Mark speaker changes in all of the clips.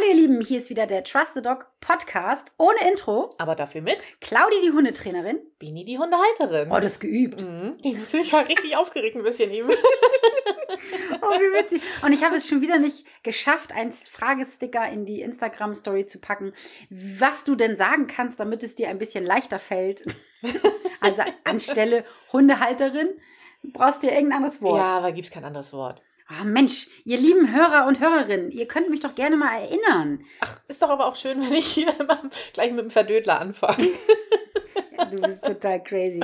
Speaker 1: Hallo ihr Lieben, hier ist wieder der Trust the Dog Podcast ohne Intro.
Speaker 2: Aber dafür mit
Speaker 1: Claudi, die Hundetrainerin.
Speaker 2: Bini, die Hundehalterin.
Speaker 1: Oh, das ist geübt.
Speaker 2: Mhm. Ich muss mich mal richtig aufgeregt ein bisschen eben.
Speaker 1: Oh, wie witzig. Und ich habe es schon wieder nicht geschafft, einen Fragesticker in die Instagram-Story zu packen, was du denn sagen kannst, damit es dir ein bisschen leichter fällt. Also anstelle Hundehalterin brauchst du dir irgendein anderes Wort.
Speaker 2: Ja, aber gibt's kein anderes Wort.
Speaker 1: Ah, Mensch, ihr lieben Hörer und Hörerinnen, ihr könnt mich doch gerne mal erinnern.
Speaker 2: Ach, ist doch aber auch schön, wenn ich hier immer gleich mit dem Verdödler anfange.
Speaker 1: Du bist total crazy.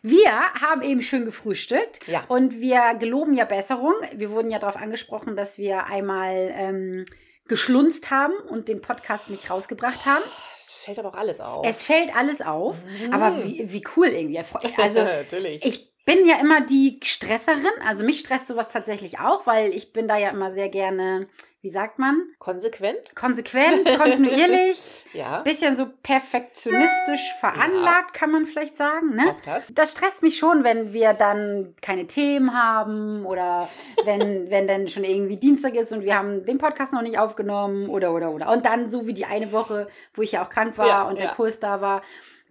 Speaker 1: Wir haben eben schön gefrühstückt
Speaker 2: Ja.
Speaker 1: und wir geloben ja Besserung. Wir wurden ja darauf angesprochen, dass wir einmal ähm, geschlunzt haben und den Podcast nicht rausgebracht haben.
Speaker 2: Es fällt aber auch alles auf.
Speaker 1: Es fällt alles auf,
Speaker 2: Mhm.
Speaker 1: aber wie, wie cool irgendwie. Also
Speaker 2: Natürlich.
Speaker 1: ich bin ja immer die Stresserin, also mich stresst sowas tatsächlich auch, weil ich bin da ja immer sehr gerne, wie sagt man,
Speaker 2: Konsequent?
Speaker 1: konsequent, kontinuierlich,
Speaker 2: Ja.
Speaker 1: bisschen so perfektionistisch veranlagt, kann man vielleicht sagen, ne?
Speaker 2: Auch das.
Speaker 1: Das stresst mich schon, wenn wir dann keine Themen haben oder wenn, wenn dann schon irgendwie Dienstag ist und wir haben den Podcast noch nicht aufgenommen oder oder oder. Und dann so wie die eine Woche, wo ich ja auch krank war
Speaker 2: Ja,
Speaker 1: und der
Speaker 2: ja.
Speaker 1: Kurs da war,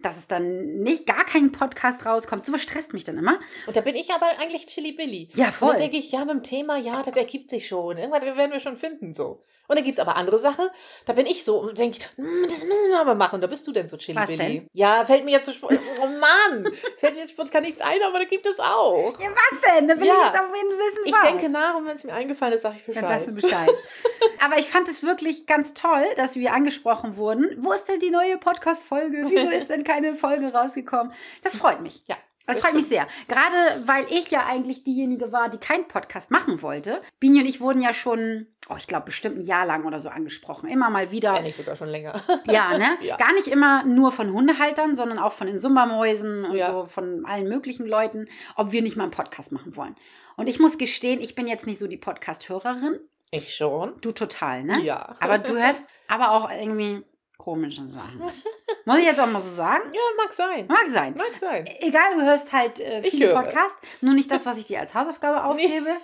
Speaker 1: dass es dann nicht gar kein Podcast rauskommt. Sowas stresst mich dann immer.
Speaker 2: Und da bin ich aber eigentlich Chili Billy.
Speaker 1: Ja,
Speaker 2: Und
Speaker 1: voll.
Speaker 2: dann denke ich, ja, mit dem Thema, ja, das ergibt sich schon. Irgendwas werden wir schon finden, so. Und dann gibt es aber andere Sachen, da bin ich so und denke, hm, das müssen wir aber machen. Da bist du denn so Chili
Speaker 1: Was
Speaker 2: Billy.
Speaker 1: denn?
Speaker 2: Ja, fällt mir jetzt so. Oh Mann! fällt mir jetzt spontan nichts ein, aber da gibt es auch.
Speaker 1: Ja, was denn? Da will
Speaker 2: Ja.
Speaker 1: ich jetzt auch wissen,
Speaker 2: Ich
Speaker 1: was.
Speaker 2: denke nach und wenn es mir eingefallen ist, sage ich
Speaker 1: Dann
Speaker 2: Bescheid.
Speaker 1: sagst du Bescheid. Aber ich fand es wirklich ganz toll, dass wir angesprochen wurden. Wo ist denn die neue Podcast-Folge? Wieso ist denn keine Folge rausgekommen? Das freut mich.
Speaker 2: Ja,
Speaker 1: Das
Speaker 2: das
Speaker 1: freut mich sehr. Gerade weil ich ja eigentlich diejenige war, die keinen Podcast machen wollte. Bini und ich wurden ja schon, oh, ich glaube, bestimmt ein Jahr lang oder so angesprochen. Immer mal wieder.
Speaker 2: Wenn nicht sogar schon länger.
Speaker 1: Ja, ne?
Speaker 2: Ja.
Speaker 1: Gar nicht immer nur von Hundehaltern, sondern auch von den Summermäusen und
Speaker 2: Ja.
Speaker 1: so von allen möglichen Leuten, ob wir nicht mal einen Podcast machen wollen. Und ich muss gestehen, ich bin jetzt nicht so die Podcast-Hörerin.
Speaker 2: Ich schon.
Speaker 1: Du total, ne?
Speaker 2: Ja.
Speaker 1: Aber du hörst aber auch irgendwie komische Sachen. Muss ich jetzt auch mal so sagen?
Speaker 2: Ja, mag sein.
Speaker 1: Mag sein.
Speaker 2: Mag sein.
Speaker 1: Egal, du hörst halt äh, viele. Podcasts, nur nicht das, was ich dir als Hausaufgabe aufgebe.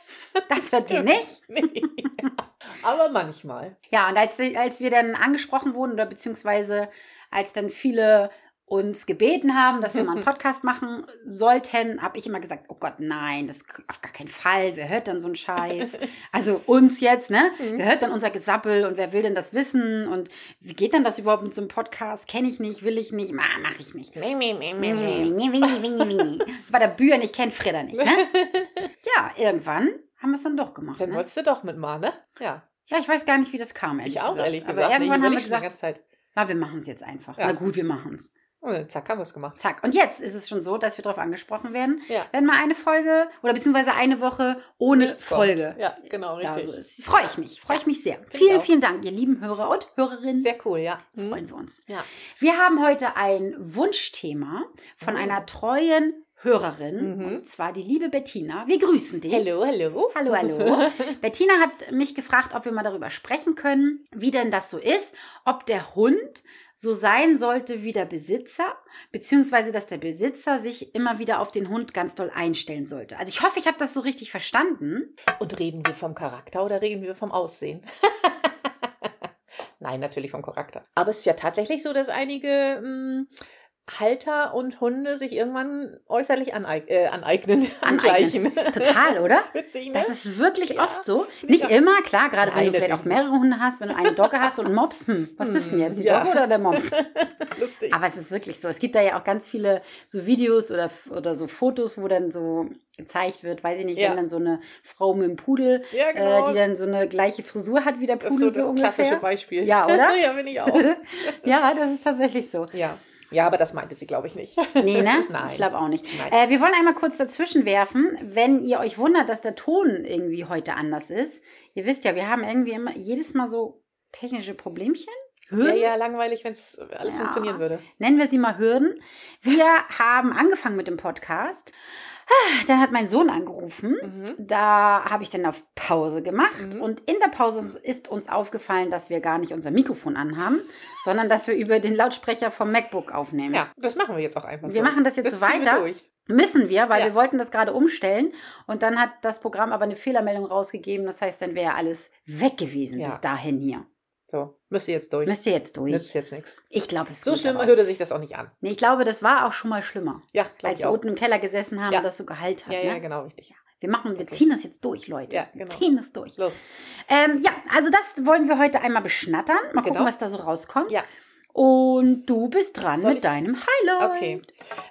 Speaker 1: Das wird dir nicht.
Speaker 2: Nee. Aber manchmal.
Speaker 1: Ja, und als, als wir dann angesprochen wurden oder beziehungsweise als dann viele uns gebeten haben, dass wir mal einen Podcast machen sollten, habe ich immer gesagt, oh Gott, nein, das auf gar keinen Fall. Wer hört dann so einen Scheiß? Also uns jetzt, ne?
Speaker 2: Mhm.
Speaker 1: Wer hört dann unser Gesappel und wer will denn das wissen? Und wie geht denn das überhaupt mit so einem Podcast? Kenne ich nicht, will ich nicht, mache ich nicht. Weil der Bühr nicht kennt, Frieda nicht, ne? Ja, irgendwann haben wir es dann doch gemacht.
Speaker 2: Dann
Speaker 1: Ne?
Speaker 2: wolltest du doch mitmachen, ne? Ja.
Speaker 1: Ja, ich weiß gar nicht, wie das kam. ehrlich
Speaker 2: Ich auch,
Speaker 1: gesagt.
Speaker 2: ehrlich
Speaker 1: Aber
Speaker 2: gesagt. Ich
Speaker 1: irgendwann haben wir gesagt, na, wir machen es jetzt einfach.
Speaker 2: Ja.
Speaker 1: Na gut, wir machen es.
Speaker 2: Und zack, haben wir es gemacht.
Speaker 1: Zack. Und jetzt ist es schon so, dass wir darauf angesprochen werden,
Speaker 2: Ja.
Speaker 1: wenn mal eine Folge oder beziehungsweise eine Woche ohne
Speaker 2: Nichts kommt.
Speaker 1: Folge.
Speaker 2: Ja, genau, richtig.
Speaker 1: so ist. Freue ich mich. Freue ich mich sehr.
Speaker 2: ich
Speaker 1: Vielen, vielen Dank, ihr lieben Hörer und Hörerinnen.
Speaker 2: Sehr cool, ja.
Speaker 1: Freuen wir uns.
Speaker 2: Ja.
Speaker 1: Wir haben heute ein Wunschthema von
Speaker 2: Oh.
Speaker 1: einer treuen Hörerin,
Speaker 2: Mhm.
Speaker 1: und zwar die liebe Bettina. Wir grüßen dich.
Speaker 2: Hallo, hallo.
Speaker 1: Hallo, hallo. Bettina hat mich gefragt, ob wir mal darüber sprechen können, wie denn das so ist, ob der Hund so sein sollte wie der Besitzer, beziehungsweise dass der Besitzer sich immer wieder auf den Hund ganz doll einstellen sollte. Also ich hoffe, ich habe das so richtig verstanden.
Speaker 2: Und reden wir vom Charakter oder reden wir vom Aussehen? Nein, natürlich vom Charakter. Aber es ist ja tatsächlich so, dass einige mh, Halter und Hunde sich irgendwann äußerlich aneig äh, aneignen, angleichen.
Speaker 1: Total, oder?
Speaker 2: Witzig, ne?
Speaker 1: Das ist wirklich
Speaker 2: Ja,
Speaker 1: oft so. Nicht
Speaker 2: auch.
Speaker 1: immer, klar, gerade wenn
Speaker 2: Nein,
Speaker 1: du vielleicht auch mehrere Hunde hast, wenn du eine Dogge hast und einen Mops, hm, was bist du denn jetzt, die
Speaker 2: Ja.
Speaker 1: Dogge oder der Mops?
Speaker 2: lustig.
Speaker 1: Aber es ist wirklich so. Es gibt da ja auch ganz viele so Videos oder, oder so Fotos, wo dann so gezeigt wird, weiß ich nicht,
Speaker 2: Ja.
Speaker 1: wenn dann so eine Frau mit einem Pudel,
Speaker 2: ja, genau.
Speaker 1: äh, die dann so eine gleiche Frisur hat wie der
Speaker 2: das ist
Speaker 1: Pudel
Speaker 2: so
Speaker 1: so,
Speaker 2: das
Speaker 1: ungefähr.
Speaker 2: klassische Beispiel.
Speaker 1: Ja, oder?
Speaker 2: ja, bin ich auch.
Speaker 1: ja, das ist tatsächlich so.
Speaker 2: Ja. Ja, aber das meinte sie, glaube ich, nicht.
Speaker 1: Nee, ne?
Speaker 2: Nein.
Speaker 1: Ich glaube auch nicht. Äh, wir wollen einmal kurz dazwischen werfen, wenn ihr euch wundert, dass der Ton irgendwie heute anders ist. Ihr wisst ja, wir haben irgendwie immer jedes Mal so technische Problemchen.
Speaker 2: Es wäre ja langweilig, wenn es alles
Speaker 1: Ja.
Speaker 2: funktionieren würde.
Speaker 1: Nennen wir sie mal Hürden. Wir haben angefangen mit dem Podcast. Dann hat mein Sohn angerufen.
Speaker 2: Mhm.
Speaker 1: Da habe ich dann auf Pause gemacht
Speaker 2: Mhm.
Speaker 1: und in der Pause ist uns aufgefallen, dass wir gar nicht unser Mikrofon anhaben, sondern dass wir über den Lautsprecher vom MacBook aufnehmen.
Speaker 2: Ja, das machen wir jetzt auch einfach so.
Speaker 1: Wir machen das jetzt so
Speaker 2: ziehen wir
Speaker 1: weiter.
Speaker 2: durch.
Speaker 1: Müssen wir, weil
Speaker 2: Ja.
Speaker 1: wir wollten das gerade umstellen und dann hat das Programm aber eine Fehlermeldung rausgegeben. Das heißt, dann wäre alles weg gewesen
Speaker 2: Ja.
Speaker 1: bis dahin hier.
Speaker 2: So, müsst ihr jetzt durch.
Speaker 1: Müsst ihr jetzt durch.
Speaker 2: Nützt jetzt nichts.
Speaker 1: Ich glaube, es
Speaker 2: So schlimm
Speaker 1: aber.
Speaker 2: hörte sich das auch nicht an.
Speaker 1: Nee, ich glaube, das war auch schon mal schlimmer.
Speaker 2: Ja,
Speaker 1: Als wir
Speaker 2: auch.
Speaker 1: unten im Keller gesessen haben
Speaker 2: Ja.
Speaker 1: und das so gehalt hat.
Speaker 2: Ja,
Speaker 1: ne?
Speaker 2: ja, genau, richtig.
Speaker 1: Wir machen, wir
Speaker 2: Okay.
Speaker 1: ziehen das jetzt durch, Leute.
Speaker 2: Ja,
Speaker 1: Wir
Speaker 2: genau.
Speaker 1: ziehen das durch.
Speaker 2: Los.
Speaker 1: Ähm, ja, also das wollen wir heute einmal beschnattern. Mal gucken,
Speaker 2: Genau.
Speaker 1: was da so rauskommt.
Speaker 2: Ja.
Speaker 1: Und du bist dran
Speaker 2: Soll
Speaker 1: mit
Speaker 2: ich?
Speaker 1: deinem Highlight.
Speaker 2: Okay.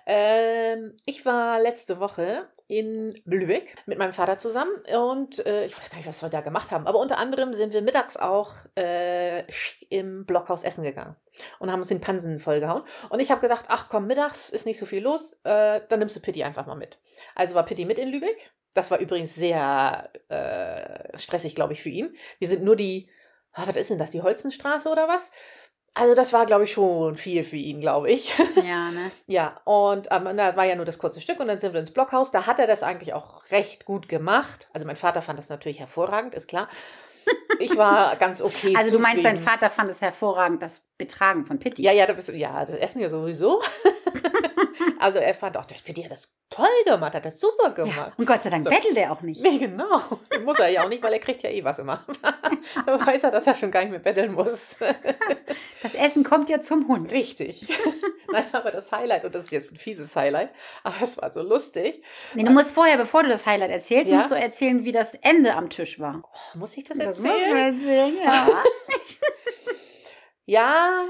Speaker 2: Ähm, ich war letzte Woche in Lübeck mit meinem Vater zusammen und äh, ich weiß gar nicht, was wir da gemacht haben, aber unter anderem sind wir mittags auch äh, im Blockhaus essen gegangen und haben uns den Pansen vollgehauen. Und ich habe gedacht, ach komm, mittags ist nicht so viel los, äh, dann nimmst du Pitti einfach mal mit. Also war Pitti mit in Lübeck. Das war übrigens sehr äh, stressig, glaube ich, für ihn. Wir sind nur die, ah, was ist denn das, die Holzenstraße oder was? Also das war, glaube ich, schon viel für ihn, glaube ich.
Speaker 1: Ja, ne?
Speaker 2: Ja, und am Ende war ja nur das kurze Stück und dann sind wir ins Blockhaus. Da hat er das eigentlich auch recht gut gemacht. Also mein Vater fand das natürlich hervorragend, ist klar. Ich war ganz okay.
Speaker 1: Also du meinst, dein
Speaker 2: zufrieden.
Speaker 1: Vater fand es hervorragend, das Betragen von Pitti.
Speaker 2: Ja, ja, das, ja, das Essen ja sowieso. also er fand auch, der Pitti hat das toll gemacht, hat das super
Speaker 1: Ja,
Speaker 2: gemacht.
Speaker 1: Und Gott sei Dank
Speaker 2: So.
Speaker 1: bettelt er auch nicht.
Speaker 2: Nee, genau. Muss er ja auch nicht, weil er kriegt ja eh was immer. da weiß er, dass er schon gar nicht mehr betteln muss.
Speaker 1: Das Essen kommt ja zum Hund.
Speaker 2: Richtig. Nein, aber das Highlight, und das ist jetzt ein fieses Highlight, aber es war so lustig.
Speaker 1: Nee, du musst vorher, bevor du das Highlight erzählst,
Speaker 2: Ja?
Speaker 1: musst du erzählen, wie das Ende am Tisch war.
Speaker 2: Oh, muss ich das
Speaker 1: Das musst du
Speaker 2: erzählen?
Speaker 1: erzählen, ja.
Speaker 2: Ja,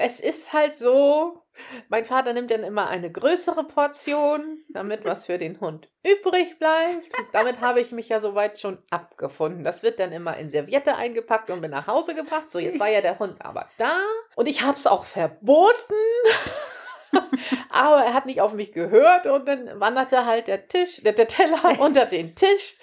Speaker 2: es ist halt so, mein Vater nimmt dann immer eine größere Portion, damit was für den Hund übrig bleibt. Und damit habe ich mich ja soweit schon abgefunden. Das wird dann immer in Serviette eingepackt und bin nach Hause gebracht. So, jetzt war ja der Hund aber da und ich habe es auch verboten. Aber er hat nicht auf mich gehört und dann wanderte halt der Tisch, der, der Teller unter den Tisch,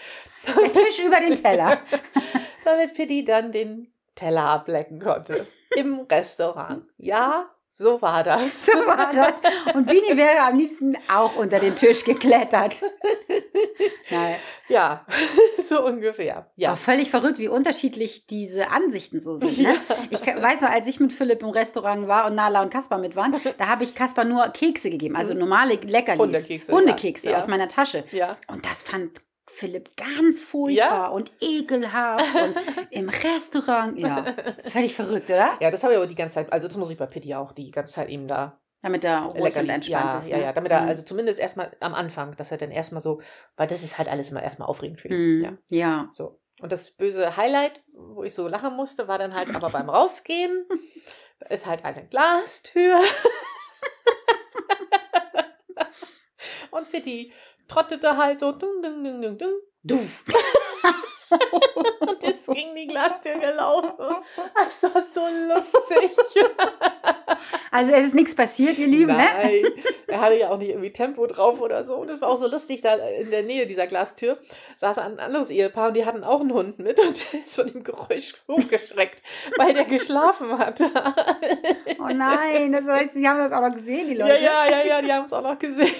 Speaker 1: Der Tisch über den Teller.
Speaker 2: damit Pitti dann den Teller ablecken konnte. Im Restaurant. Ja, so war das.
Speaker 1: So war das. Und Bini wäre am liebsten auch unter den Tisch geklettert. Nein.
Speaker 2: Ja, so ungefähr. Ja.
Speaker 1: Auch völlig verrückt, wie unterschiedlich diese Ansichten so sind. Ne? Ich ka- weiß noch, als ich mit Philipp im Restaurant war und Nala und Kaspar mit waren, da habe ich Kaspar nur Kekse gegeben, also normale Leckerlis.
Speaker 2: Hundekekse,
Speaker 1: Hundekekse
Speaker 2: ja.
Speaker 1: aus meiner Tasche.
Speaker 2: Ja.
Speaker 1: Und das fand Philipp ganz furchtbar und ekelhaft und im Restaurant. Ja, völlig verrückt, oder?
Speaker 2: Ja, das habe ich aber die ganze Zeit, also das muss ich bei Pitti auch die ganze Zeit eben da
Speaker 1: Damit er ruhig und entspannt
Speaker 2: Ja,
Speaker 1: ist.
Speaker 2: ja,
Speaker 1: ne?
Speaker 2: ja, damit er
Speaker 1: Mhm.
Speaker 2: also zumindest erstmal am Anfang, dass er dann erstmal so, weil das ist halt alles immer erstmal aufregend für ihn.
Speaker 1: Mhm.
Speaker 2: Ja,
Speaker 1: ja.
Speaker 2: so. Und das böse Highlight, wo ich so lachen musste, war dann halt aber beim Rausgehen. Da ist halt eine Glastür. Und Pitti trottete halt so dung, dung, dung, dung, dung, duff. Und ist gegen die Glastür gelaufen. Das war so lustig.
Speaker 1: Also es ist nichts passiert, ihr Lieben, ne?
Speaker 2: Nein, er hatte ja auch nicht irgendwie Tempo drauf oder so. Und es war auch so lustig, da in der Nähe dieser Glastür saß ein anderes Ehepaar und die hatten auch einen Hund mit und der ist von dem Geräusch hochgeschreckt, weil der geschlafen hatte.
Speaker 1: Oh nein, das heißt, sie haben das auch noch gesehen, die
Speaker 2: Ja,
Speaker 1: Leute.
Speaker 2: ja, ja, ja, die haben es auch noch gesehen.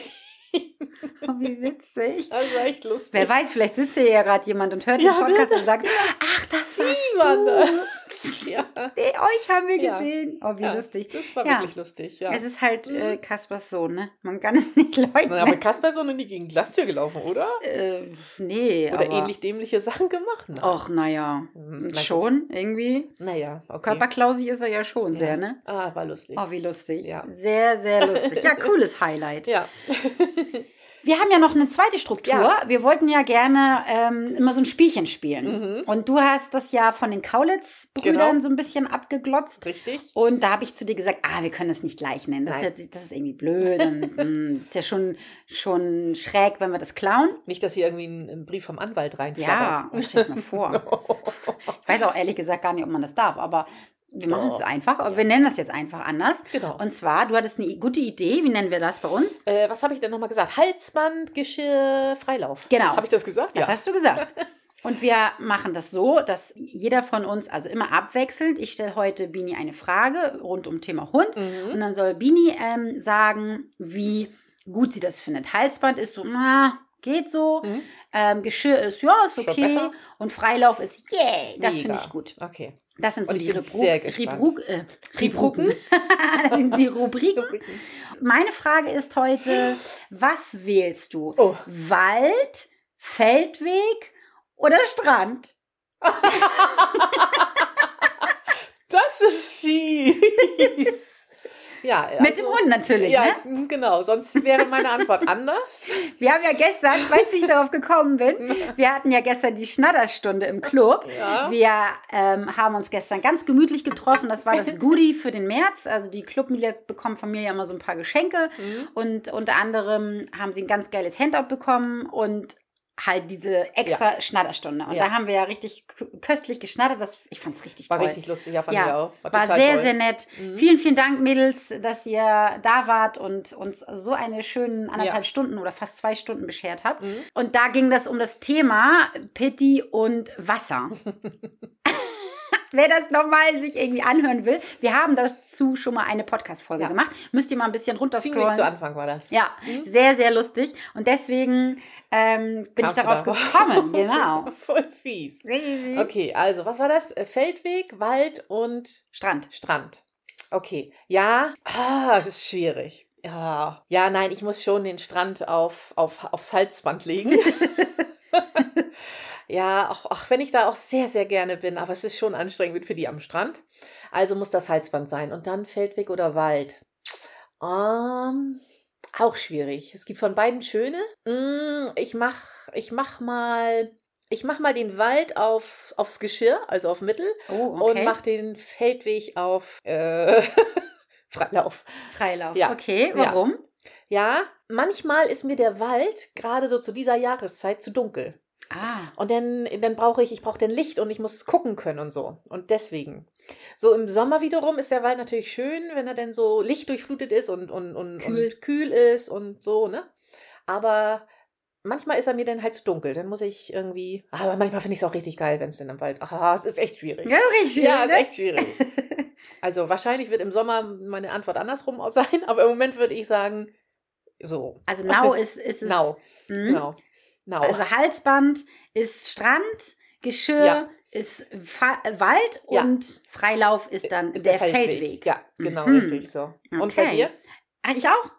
Speaker 1: Oh, wie witzig.
Speaker 2: Das war echt lustig.
Speaker 1: Wer weiß, vielleicht sitzt hier ja gerade jemand und hört
Speaker 2: Ja,
Speaker 1: den Podcast und sagt, ach, das
Speaker 2: waren
Speaker 1: du.
Speaker 2: Ja,
Speaker 1: Nee, euch haben wir
Speaker 2: Ja.
Speaker 1: gesehen. Oh, wie
Speaker 2: ja,
Speaker 1: lustig.
Speaker 2: Das war wirklich lustig, ja.
Speaker 1: Es ist halt
Speaker 2: Mhm.
Speaker 1: äh, Kaspers Sohn, ne? Man kann es nicht leugnen.
Speaker 2: Na, aber Kasper ist doch noch nie gegen Glastür gelaufen, oder?
Speaker 1: äh, nee,
Speaker 2: Oder
Speaker 1: aber...
Speaker 2: ähnlich dämliche Sachen gemacht? Na,
Speaker 1: Och, naja.
Speaker 2: Hm, na gut.
Speaker 1: Schon, irgendwie.
Speaker 2: Naja, okay.
Speaker 1: Körperklausig ist er ja schon sehr, ne?
Speaker 2: Ah, war lustig.
Speaker 1: Oh, wie lustig.
Speaker 2: Ja.
Speaker 1: Sehr, sehr lustig. Ja, cooles Highlight.
Speaker 2: Ja.
Speaker 1: Wir haben ja noch eine zweite Struktur.
Speaker 2: Ja.
Speaker 1: Wir wollten ja gerne ähm, immer so ein Spielchen spielen.
Speaker 2: Mhm.
Speaker 1: Und du hast das ja von den Kaulitz-Brüdern
Speaker 2: Genau.
Speaker 1: so ein bisschen abgeglotzt.
Speaker 2: Richtig.
Speaker 1: Und da habe ich zu dir gesagt, ah, wir können das nicht gleich nennen. Das, ist, jetzt, das ist irgendwie blöd. Und, mh, ist ja schon, schon schräg, wenn wir das klauen.
Speaker 2: Nicht, dass hier irgendwie ein, ein Brief vom Anwalt
Speaker 1: Ja,
Speaker 2: reinflattert.
Speaker 1: oh, stell dir mal vor. Ich weiß auch ehrlich gesagt gar nicht, ob man das darf, aber wir machen es einfach.
Speaker 2: Ja.
Speaker 1: Wir nennen das jetzt einfach anders.
Speaker 2: genau.
Speaker 1: Und zwar, du hattest eine gute Idee. Wie nennen wir das bei uns?
Speaker 2: äh, was habe ich denn nochmal gesagt? Halsband, Geschirr, Freilauf.
Speaker 1: Genau.
Speaker 2: Habe ich das gesagt?
Speaker 1: Das hast du gesagt. Und wir machen das so, dass jeder von uns, also immer abwechselnd, ich stelle heute Bini eine Frage rund um Thema Hund. Und
Speaker 2: Mhm.
Speaker 1: dann soll Bini ähm, sagen, wie gut sie das findet. Halsband ist so, na, geht so.
Speaker 2: Mhm.
Speaker 1: Ähm, Geschirr ist, ja, ist okay. Und Freilauf ist, yay, das finde ich gut.
Speaker 2: Okay.
Speaker 1: Das sind so die
Speaker 2: ich bin
Speaker 1: Rubru
Speaker 2: sehr gespannt.
Speaker 1: Rubru äh,
Speaker 2: Rubruken?
Speaker 1: das sind die Rubriken. Meine Frage ist heute, was wählst du?
Speaker 2: Oh.
Speaker 1: Wald, Feldweg oder Strand?
Speaker 2: Das ist fies. Ja,
Speaker 1: Mit dem
Speaker 2: also-
Speaker 1: Hund natürlich,
Speaker 2: Ja,
Speaker 1: ne?
Speaker 2: genau. Sonst wäre meine Antwort anders.
Speaker 1: Wir haben ja gestern, weißt du, wie ich darauf gekommen bin? Wir hatten ja gestern die Schnatterstunde im Club.
Speaker 2: Ja.
Speaker 1: Wir ähm, haben uns gestern ganz gemütlich getroffen. Das war das Goodie für den März. Also die Clubmitglieder bekommen von mir ja immer so ein paar Geschenke.
Speaker 2: Mhm.
Speaker 1: Und unter anderem haben sie ein ganz geiles Handout bekommen und halt diese extra Schnatterstunde. Und
Speaker 2: Ja.
Speaker 1: da haben wir ja richtig köstlich geschnattert. Das, ich fand es richtig
Speaker 2: War
Speaker 1: toll.
Speaker 2: richtig lustig, ja, fand
Speaker 1: Ja,
Speaker 2: ich auch.
Speaker 1: War
Speaker 2: total
Speaker 1: sehr,
Speaker 2: toll.
Speaker 1: sehr nett.
Speaker 2: Mhm.
Speaker 1: Vielen, vielen Dank, Mädels, dass ihr da wart und uns so eine schönen anderthalb
Speaker 2: Ja.
Speaker 1: Stunden oder fast zwei Stunden beschert habt.
Speaker 2: Mhm.
Speaker 1: Und da ging das um das Thema Pitti und Wasser. Wer das nochmal sich irgendwie anhören will, wir haben dazu schon mal eine Podcast-Folge
Speaker 2: Ja.
Speaker 1: gemacht. Müsst ihr mal ein bisschen
Speaker 2: Ziemlich
Speaker 1: runterscrollen.
Speaker 2: zu Anfang war das.
Speaker 1: Ja,
Speaker 2: Mhm.
Speaker 1: sehr, sehr lustig. Und deswegen ähm, bin
Speaker 2: Kamst
Speaker 1: ich darauf
Speaker 2: darauf?
Speaker 1: gekommen. Genau.
Speaker 2: Voll fies. Okay, also was war das? Feldweg, Wald und
Speaker 1: Strand.
Speaker 2: Strand. Okay, ja, ah, das ist schwierig. Ja, ja, nein, ich muss schon den Strand auf, auf, aufs Halsband legen. ja, auch, auch wenn ich da auch sehr, sehr gerne bin, aber es ist schon anstrengend für die am Strand. Also muss das Halsband sein. Und dann Feldweg oder Wald. Ähm, auch schwierig. Es gibt von beiden schöne. Mm, ich mach, ich mach mal, ich mach mal den Wald auf, aufs Geschirr, also auf Mittel
Speaker 1: Oh,
Speaker 2: und
Speaker 1: okay.
Speaker 2: mach den Feldweg auf äh, Freilauf.
Speaker 1: Freilauf.
Speaker 2: Ja.
Speaker 1: Okay,
Speaker 2: Ja.
Speaker 1: warum?
Speaker 2: Ja, manchmal ist mir der Wald gerade so zu dieser Jahreszeit zu dunkel.
Speaker 1: Ah,
Speaker 2: Und dann, dann brauche ich, ich brauche den Licht und ich muss gucken können und so. Und deswegen. So im Sommer wiederum ist der Wald natürlich schön, wenn er dann so lichtdurchflutet ist und, und, und,
Speaker 1: Kühl.
Speaker 2: und kühl ist und so, ne? Aber manchmal ist er mir dann halt zu dunkel. Dann muss ich irgendwie. Aber manchmal finde ich es auch richtig geil, wenn es denn im Wald. Ah, es ist echt schwierig.
Speaker 1: ja, richtig.
Speaker 2: Ja, ist
Speaker 1: ne?
Speaker 2: echt schwierig. Also wahrscheinlich wird im Sommer meine Antwort andersrum sein, aber im Moment würde ich sagen, so.
Speaker 1: Also Nau ist, ist es.
Speaker 2: Nau.
Speaker 1: Mhm.
Speaker 2: Genau. Nau.
Speaker 1: Also Halsband ist Strand, Geschirr
Speaker 2: Ja.
Speaker 1: ist Fa Wald
Speaker 2: Ja.
Speaker 1: und Freilauf ist dann
Speaker 2: ist
Speaker 1: der, Feldweg.
Speaker 2: Ja, genau,
Speaker 1: Mhm.
Speaker 2: richtig so. Und bei
Speaker 1: Okay.
Speaker 2: dir?
Speaker 1: Ah, ich auch?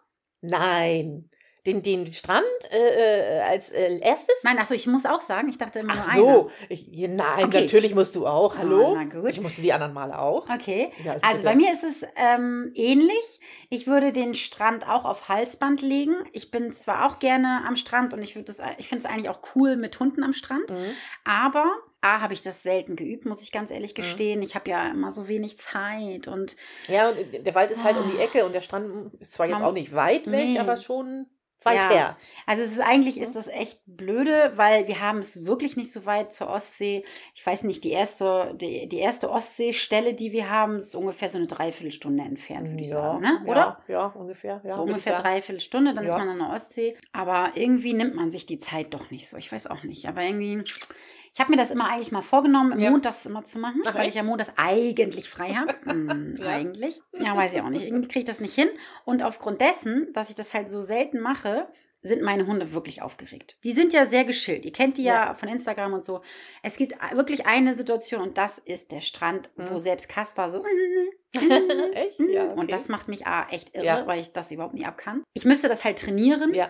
Speaker 2: Nein. Den, den Strand äh, äh, als äh, erstes?
Speaker 1: Nein, achso, ich muss auch sagen, ich dachte immer
Speaker 2: Ach
Speaker 1: nur
Speaker 2: so. Ich, nein,
Speaker 1: Okay.
Speaker 2: natürlich musst du auch. Hallo?
Speaker 1: Oh, na gut.
Speaker 2: Ich musste die anderen Male auch.
Speaker 1: Okay.
Speaker 2: Ja,
Speaker 1: Also
Speaker 2: bitte.
Speaker 1: bei mir ist es ähm, ähnlich. Ich würde den Strand auch auf Halsband legen. Ich bin zwar auch gerne am Strand und ich das, ich finde es eigentlich auch cool mit Hunden am Strand.
Speaker 2: Mhm.
Speaker 1: Aber A, habe ich das selten geübt, muss ich ganz ehrlich
Speaker 2: Mhm.
Speaker 1: gestehen. Ich habe ja immer so wenig Zeit und
Speaker 2: Ja, und der Wald ist halt um die
Speaker 1: Ah.
Speaker 2: Ecke und der Strand ist zwar jetzt auch nicht weit weg,
Speaker 1: Nee.
Speaker 2: aber schon weit
Speaker 1: Ja.
Speaker 2: her.
Speaker 1: Also es ist eigentlich
Speaker 2: Mhm.
Speaker 1: ist das echt blöde, weil wir haben es wirklich nicht so weit zur Ostsee. Ich weiß nicht, die erste, die, die erste Ostseestelle, die wir haben, ist ungefähr so eine Dreiviertelstunde entfernt, würde ich sagen, ne?
Speaker 2: ja,
Speaker 1: Oder?
Speaker 2: Ja, ungefähr. Ja,
Speaker 1: so ungefähr
Speaker 2: sagen.
Speaker 1: dreiviertel Stunde, dann
Speaker 2: Ja.
Speaker 1: ist man an der Ostsee. Aber irgendwie nimmt man sich die Zeit doch nicht so. Ich weiß auch nicht. Aber irgendwie, ich habe mir das immer eigentlich mal vorgenommen, im
Speaker 2: Ja.
Speaker 1: montags immer zu machen,
Speaker 2: Ach,
Speaker 1: weil
Speaker 2: echt?
Speaker 1: ich ja montags eigentlich frei habe. Hm,
Speaker 2: Ja.
Speaker 1: Eigentlich. Ja, weiß ich auch nicht. Irgendwie kriege ich das nicht hin. Und aufgrund dessen, dass ich das halt so selten mache, sind meine Hunde wirklich aufgeregt. Die sind ja sehr geschillt. Ihr kennt die ja,
Speaker 2: Ja.
Speaker 1: von Instagram und so. Es gibt wirklich eine Situation und das ist der Strand, wo
Speaker 2: Mhm.
Speaker 1: selbst Kaspar so
Speaker 2: Echt? Ja, okay.
Speaker 1: und das macht mich ah, echt irre,
Speaker 2: Ja.
Speaker 1: weil ich das überhaupt nicht ab kann. Ich müsste das halt trainieren.
Speaker 2: Ja.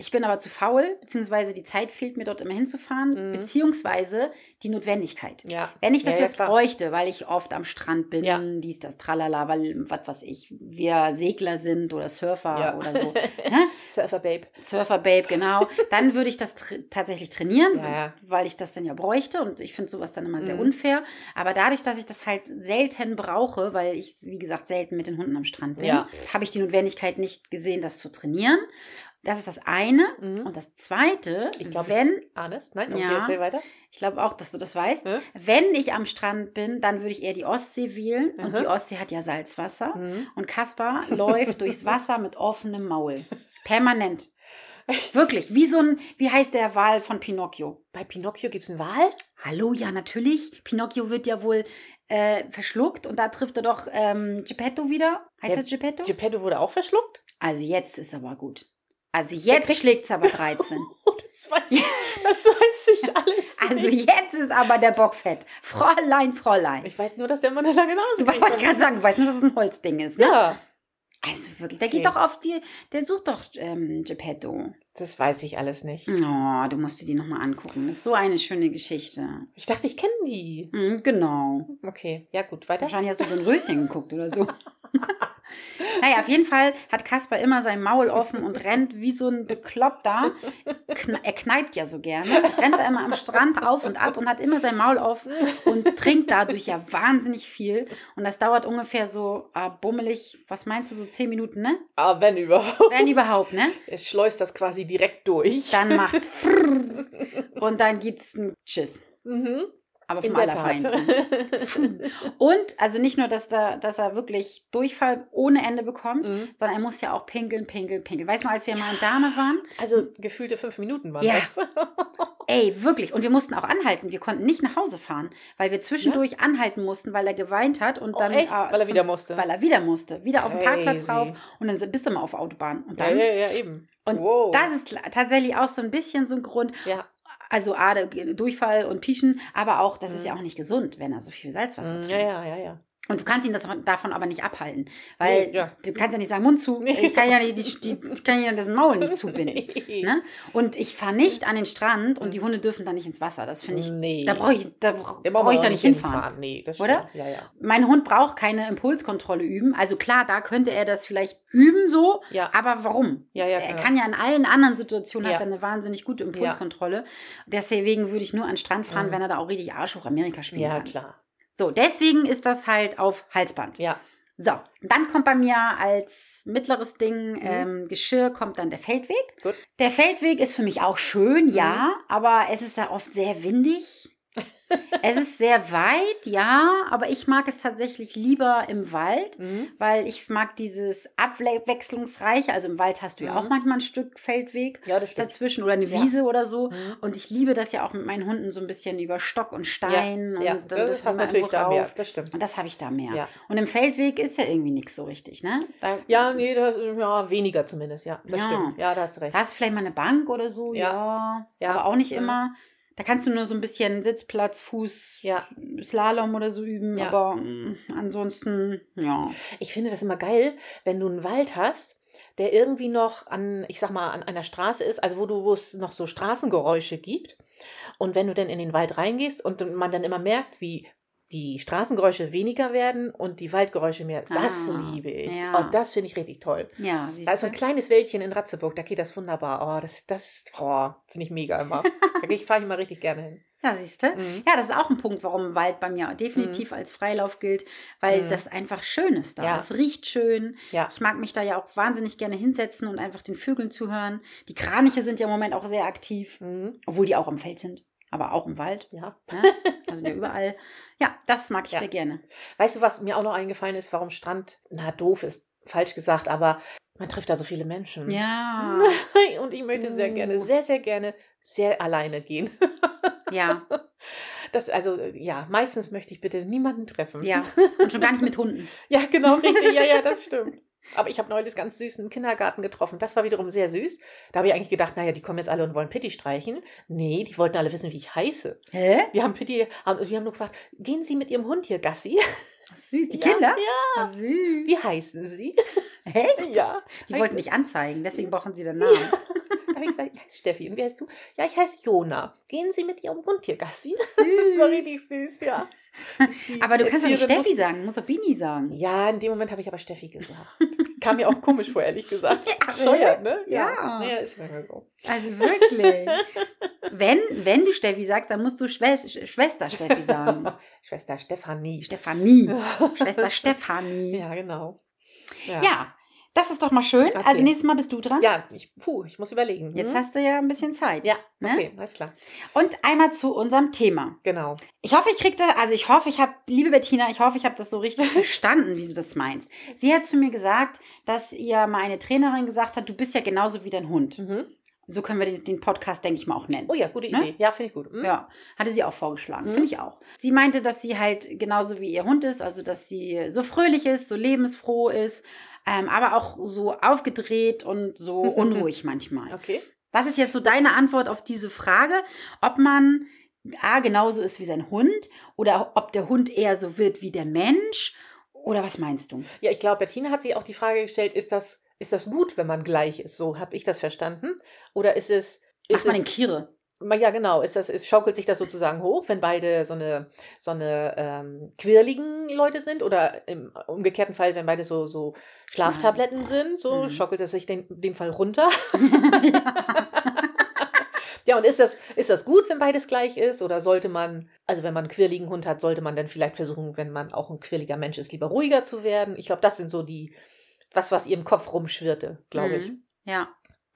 Speaker 1: Ich bin aber zu faul, beziehungsweise die Zeit fehlt mir dort immer hinzufahren,
Speaker 2: Mhm.
Speaker 1: beziehungsweise die Notwendigkeit.
Speaker 2: Ja.
Speaker 1: Wenn ich das
Speaker 2: Ja, ja,
Speaker 1: jetzt
Speaker 2: klar.
Speaker 1: bräuchte, weil ich oft am Strand bin,
Speaker 2: Ja.
Speaker 1: dies, das, tralala, weil, was weiß ich, wir Segler sind oder Surfer oder so. ne?
Speaker 2: Surfer Babe.
Speaker 1: Surfer Babe, genau. Dann würde ich das tra tatsächlich trainieren, weil ich das dann ja bräuchte und ich finde sowas dann immer sehr
Speaker 2: Mhm.
Speaker 1: unfair. Aber dadurch, dass ich das halt selten brauche, weil ich, wie gesagt, selten mit den Hunden am Strand bin, habe ich die Notwendigkeit nicht gesehen, das zu trainieren. Das ist das eine.
Speaker 2: Mhm.
Speaker 1: Und das zweite,
Speaker 2: Ich glaube,
Speaker 1: wenn,
Speaker 2: Ahnest? Nein? Okay,
Speaker 1: Ja.
Speaker 2: erzähl weiter.
Speaker 1: ich glaube auch, dass du das weißt,
Speaker 2: Hä?
Speaker 1: wenn ich am Strand bin, dann würde ich eher die Ostsee wählen. Und
Speaker 2: Mhm.
Speaker 1: die Ostsee hat ja Salzwasser.
Speaker 2: Mhm.
Speaker 1: Und Kaspar läuft durchs Wasser mit offenem Maul. Permanent. Wirklich, wie so ein, wie heißt der Wal von Pinocchio?
Speaker 2: Bei Pinocchio gibt es einen Wal?
Speaker 1: Hallo, ja, natürlich. Pinocchio wird ja wohl äh, verschluckt und da trifft er doch ähm, Geppetto wieder. Heißt
Speaker 2: Der
Speaker 1: das Geppetto?
Speaker 2: Geppetto wurde auch verschluckt?
Speaker 1: also jetzt ist aber gut. Also jetzt schlägt es aber 13.
Speaker 2: Oh, das weiß, das weiß ich alles
Speaker 1: Also
Speaker 2: nicht.
Speaker 1: jetzt ist aber der Bock fett. Fräulein, Fräulein.
Speaker 2: Ich weiß nur, dass der immer eine lange Nase
Speaker 1: Du
Speaker 2: kriegt.
Speaker 1: wolltest gerade sagen, du weißt nur, dass es ein Holzding ist, ne?
Speaker 2: Ja.
Speaker 1: Also wirklich, der
Speaker 2: Okay.
Speaker 1: geht doch auf die, der sucht doch ähm, Geppetto.
Speaker 2: Das weiß ich alles nicht.
Speaker 1: Oh, du musst dir die nochmal angucken. Das ist so eine schöne Geschichte.
Speaker 2: Ich dachte, ich kenne die.
Speaker 1: Mhm, genau.
Speaker 2: Okay, ja gut, weiter.
Speaker 1: Wahrscheinlich hast du so ein Röschen geguckt oder so. naja, auf jeden Fall hat Kasper immer sein Maul offen und rennt wie so ein Bekloppter. Kne er kneipt ja so gerne. Rennt er immer am Strand auf und ab und hat immer sein Maul offen und trinkt dadurch ja wahnsinnig viel. Und das dauert ungefähr so äh, bummelig, was meinst du, so zehn Minuten, ne?
Speaker 2: Aber wenn überhaupt.
Speaker 1: Wenn überhaupt, ne?
Speaker 2: Es schleust das quasi direkt durch.
Speaker 1: Dann macht's und dann gibt's ein Tschüss.
Speaker 2: Mhm.
Speaker 1: Aber vom. Allerfeinsten. Und also nicht nur, dass, da, dass er wirklich Durchfall ohne Ende bekommt,
Speaker 2: Mhm.
Speaker 1: sondern er muss ja auch pinkeln, pinkeln, pinkeln. Weißt du, als wir mal in Dame waren?
Speaker 2: Also gefühlte fünf Minuten waren
Speaker 1: Ja.
Speaker 2: das.
Speaker 1: Ey, wirklich. Und wir mussten auch anhalten. Wir konnten nicht nach Hause fahren, weil wir zwischendurch anhalten mussten, weil er geweint hat und
Speaker 2: Oh,
Speaker 1: dann. äh,
Speaker 2: Weil er
Speaker 1: zum-
Speaker 2: wieder musste.
Speaker 1: Weil er wieder musste. Wieder auf den Parkplatz rauf und dann bist du mal auf Autobahn. Und
Speaker 2: ja,
Speaker 1: dann.
Speaker 2: ja, ja, eben.
Speaker 1: Und
Speaker 2: wow.
Speaker 1: das ist tatsächlich auch so ein bisschen so ein Grund.
Speaker 2: ja.
Speaker 1: Also A, Durchfall und Pieschen, aber auch, das ist
Speaker 2: Mhm.
Speaker 1: ja auch nicht gesund, wenn er so viel Salzwasser
Speaker 2: Mm,
Speaker 1: trinkt.
Speaker 2: ja, ja, ja, ja.
Speaker 1: Und du kannst ihn das, davon aber nicht abhalten. Weil
Speaker 2: Nee, ja.
Speaker 1: du kannst ja nicht sagen, Mund zu.
Speaker 2: Nee.
Speaker 1: Ich kann ja nicht die, die, ich kann ja das Maul nicht zubinden.
Speaker 2: Nee.
Speaker 1: Ne? Und ich fahre nicht an den Strand und
Speaker 2: Mhm.
Speaker 1: die Hunde dürfen da nicht ins Wasser. Das finde ich,
Speaker 2: Nee.
Speaker 1: da brauche ich, da brauch brauch ich da nicht hinfahren.
Speaker 2: Nee, das
Speaker 1: Oder?
Speaker 2: Ja, ja.
Speaker 1: Mein Hund braucht keine Impulskontrolle üben. Also klar, da könnte er das vielleicht üben so,
Speaker 2: Ja,
Speaker 1: aber warum?
Speaker 2: ja, ja.
Speaker 1: er kann ja in allen anderen Situationen
Speaker 2: Ja.
Speaker 1: hat er eine wahnsinnig gute Impulskontrolle. Deswegen würde ich nur an den Strand fahren,
Speaker 2: Mhm.
Speaker 1: wenn er da auch richtig Arsch hoch Amerika spielen
Speaker 2: Ja,
Speaker 1: kann.
Speaker 2: klar.
Speaker 1: So, deswegen ist das halt auf Halsband.
Speaker 2: Ja.
Speaker 1: So, dann kommt bei mir als mittleres Ding
Speaker 2: Mhm.
Speaker 1: ähm, Geschirr kommt dann der Feldweg.
Speaker 2: Gut.
Speaker 1: Der Feldweg ist für mich auch schön, ja, aber es ist da oft sehr windig. Es ist sehr weit, ja, aber ich mag es tatsächlich lieber im Wald,
Speaker 2: Mhm.
Speaker 1: weil ich mag dieses Abwechslungsreiche. Also im Wald hast du ja
Speaker 2: Mhm.
Speaker 1: auch manchmal ein Stück Feldweg
Speaker 2: Ja,
Speaker 1: dazwischen oder eine
Speaker 2: Ja.
Speaker 1: Wiese oder so.
Speaker 2: Mhm.
Speaker 1: Und ich liebe das ja auch mit meinen Hunden so ein bisschen über Stock und Stein.
Speaker 2: Ja,
Speaker 1: und dann
Speaker 2: das hast natürlich da mehr. Das stimmt.
Speaker 1: Und das habe ich da mehr.
Speaker 2: Ja.
Speaker 1: Und im Feldweg ist ja irgendwie nichts so richtig, ne? Da,
Speaker 2: Ja, nee, das, ja, weniger zumindest, ja. Das
Speaker 1: Ja.
Speaker 2: stimmt. Ja, da hast du recht.
Speaker 1: da hast du vielleicht mal eine Bank oder so, ja.
Speaker 2: Ja. Ja.
Speaker 1: Aber auch nicht
Speaker 2: Ja.
Speaker 1: immer. Da kannst du nur so ein bisschen Sitzplatz, Fuß,
Speaker 2: Ja.
Speaker 1: Slalom oder so üben.
Speaker 2: Ja.
Speaker 1: Aber mm, ansonsten, ja.
Speaker 2: Ich finde das immer geil, wenn du einen Wald hast, der irgendwie noch an, ich sag mal, an einer Straße ist, also wo du, wo es noch so Straßengeräusche gibt. Und wenn du dann in den Wald reingehst und man dann immer merkt, wie die Straßengeräusche weniger werden und die Waldgeräusche mehr, das
Speaker 1: Ah,
Speaker 2: liebe ich.
Speaker 1: ja.
Speaker 2: Oh, das finde ich richtig toll.
Speaker 1: Ja,
Speaker 2: Da ist so ein kleines Wäldchen in Ratzeburg, da geht das wunderbar. Oh, das, das oh, finde ich mega immer. Da fahre ich immer richtig gerne hin.
Speaker 1: Ja, siehst du?
Speaker 2: Mhm.
Speaker 1: Ja, das ist auch ein Punkt, warum Wald bei mir definitiv als Freilauf gilt, weil
Speaker 2: Mhm.
Speaker 1: das einfach schön ist da.
Speaker 2: Ja.
Speaker 1: Es riecht schön.
Speaker 2: Ja.
Speaker 1: Ich mag mich da ja auch wahnsinnig gerne hinsetzen und einfach den Vögeln zuhören. Die Kraniche sind ja im Moment auch sehr aktiv,
Speaker 2: Mhm.
Speaker 1: obwohl die auch im Feld sind, aber auch im Wald.
Speaker 2: Ja.
Speaker 1: Ne? Also ja überall. Ja, das mag ich
Speaker 2: Ja.
Speaker 1: sehr gerne.
Speaker 2: Weißt du, was mir auch noch eingefallen ist, warum Strand, na doof ist falsch gesagt, aber man trifft da so viele Menschen.
Speaker 1: Ja,
Speaker 2: Und ich möchte sehr gerne, sehr, sehr gerne, sehr alleine gehen.
Speaker 1: ja,
Speaker 2: Das, also, ja, meistens möchte ich bitte niemanden treffen.
Speaker 1: ja. Und schon gar nicht mit Hunden.
Speaker 2: Ja, genau, richtig. Ja, ja, das stimmt. Aber ich habe neulich ganz süßen Kindergarten getroffen. Das war wiederum sehr süß. Da habe ich eigentlich gedacht, naja, die kommen jetzt alle und wollen Pitti streichen. Nee, die wollten alle wissen, wie ich heiße.
Speaker 1: Hä?
Speaker 2: Die haben Pitti, haben, die haben nur gefragt, gehen Sie mit Ihrem Hund hier Gassi?
Speaker 1: Süß. Die
Speaker 2: Ja,
Speaker 1: Kinder?
Speaker 2: Ja.
Speaker 1: Süß.
Speaker 2: Wie heißen Sie?
Speaker 1: Echt?
Speaker 2: Ja.
Speaker 1: Die wollten dich anzeigen, deswegen brauchen sie den Namen.
Speaker 2: Da habe ich gesagt, ich heiße Steffi. Und wie heißt du? Ja, ich heiße Jona. Gehen Sie mit Ihrem Hund hier Gassi? Das war richtig süß, ja. Die-
Speaker 1: Aber du kannst doch nicht Steffi
Speaker 2: musste-
Speaker 1: sagen, du musst doch Bini sagen.
Speaker 2: Ja, in dem Moment habe ich aber Steffi gesagt. Kam mir auch komisch vor, ehrlich gesagt.
Speaker 1: Ja,
Speaker 2: Bescheuert, ne?
Speaker 1: Ja.
Speaker 2: Naja, ist mehr so.
Speaker 1: Also wirklich. wenn, wenn du Steffi sagst, dann musst du Schwes Schwester Steffi sagen.
Speaker 2: Schwester Stefanie.
Speaker 1: Stefanie. Schwester Stefanie.
Speaker 2: Ja, genau.
Speaker 1: Ja. Das ist doch mal schön.
Speaker 2: Okay.
Speaker 1: Also nächstes Mal bist du dran.
Speaker 2: Ja, ich, puh, ich muss überlegen.
Speaker 1: Jetzt
Speaker 2: Hm?
Speaker 1: hast du ja ein bisschen Zeit.
Speaker 2: Ja,
Speaker 1: Ne?
Speaker 2: okay, alles klar.
Speaker 1: Und einmal zu unserem Thema.
Speaker 2: Genau.
Speaker 1: Ich hoffe, ich krieg da, also ich hoffe, ich habe, liebe Bettina, ich hoffe, ich habe das so richtig verstanden, wie du das meinst. Sie hat zu mir gesagt, dass ihr mal eine Trainerin gesagt hat, du bist ja genauso wie dein Hund.
Speaker 2: Mhm.
Speaker 1: So können wir den, Podcast, denke ich mal, auch nennen.
Speaker 2: Oh ja, gute
Speaker 1: Ne?
Speaker 2: Idee. Ja, finde ich gut. Mhm.
Speaker 1: Ja, hatte sie auch vorgeschlagen,
Speaker 2: Mhm.
Speaker 1: finde ich auch. Sie meinte, dass sie halt genauso wie ihr Hund ist, also dass sie so fröhlich ist, so lebensfroh ist, ähm, aber auch so aufgedreht und so unruhig manchmal.
Speaker 2: Okay.
Speaker 1: Was ist jetzt so deine Antwort auf diese Frage, ob man A genauso ist wie sein Hund oder ob der Hund eher so wird wie der Mensch Oder was meinst du?
Speaker 2: Ja, ich glaube, Bettina hat sich auch die Frage gestellt, ist das, ist das gut, wenn man gleich ist? So habe ich das verstanden. Oder ist es. Ist
Speaker 1: Macht man
Speaker 2: es
Speaker 1: den Kire?
Speaker 2: Ja, genau. Ist das, ist, schaukelt sich das sozusagen hoch, wenn beide so eine, so eine ähm, quirligen Leute sind? Oder im umgekehrten Fall, wenn beide so, so Schlaftabletten sind, so
Speaker 1: Mhm.
Speaker 2: schaukelt es sich den, dem Fall runter? Ja, und ist das, ist das gut, wenn beides gleich ist? Oder sollte man, also wenn man einen quirligen Hund hat, sollte man dann vielleicht versuchen, wenn man auch ein quirliger Mensch ist, lieber ruhiger zu werden? Ich glaube, das sind so die, was, was ihr im Kopf rumschwirrte, glaube ich.
Speaker 1: Mhm. Ja.